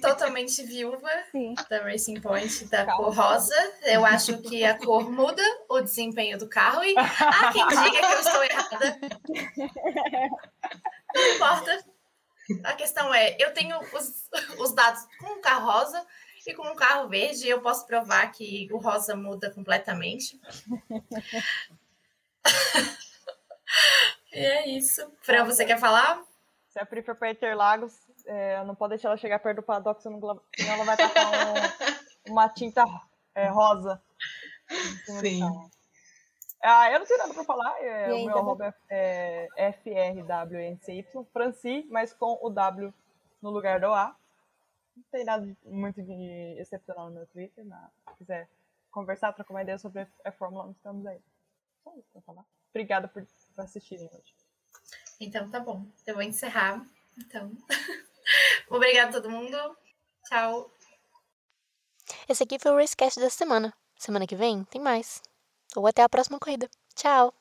Totalmente viúva Sim. da Racing Point da Calma. cor rosa. Eu acho que a cor muda o desempenho do carro e há quem diga que eu estou errada. Não importa. A questão é, eu tenho os, os dados com o carro rosa e com o carro verde, eu posso provar que o rosa muda completamente. [laughs] e é isso. Fran, você quer falar? Se a Pri for para Interlagos, é, não pode deixar ela chegar perto do paddock, senão ela vai tacar um, [laughs] uma tinta é, rosa. Sim. Ah, eu não tenho nada para falar. É, o meu arroba é, é FRWNCY, Franci, mas com o W no lugar do A. Não tem nada muito de excepcional no meu Twitter, mas se quiser conversar, trocar uma ideia sobre a Fórmula 1, estamos aí. Só isso pra falar. Obrigada por assistirem hoje. Então tá bom. Eu vou encerrar. Então. [laughs] Obrigada a todo mundo. Tchau. Esse aqui foi o Racecast da semana. Semana que vem tem mais. Ou até a próxima corrida. Tchau!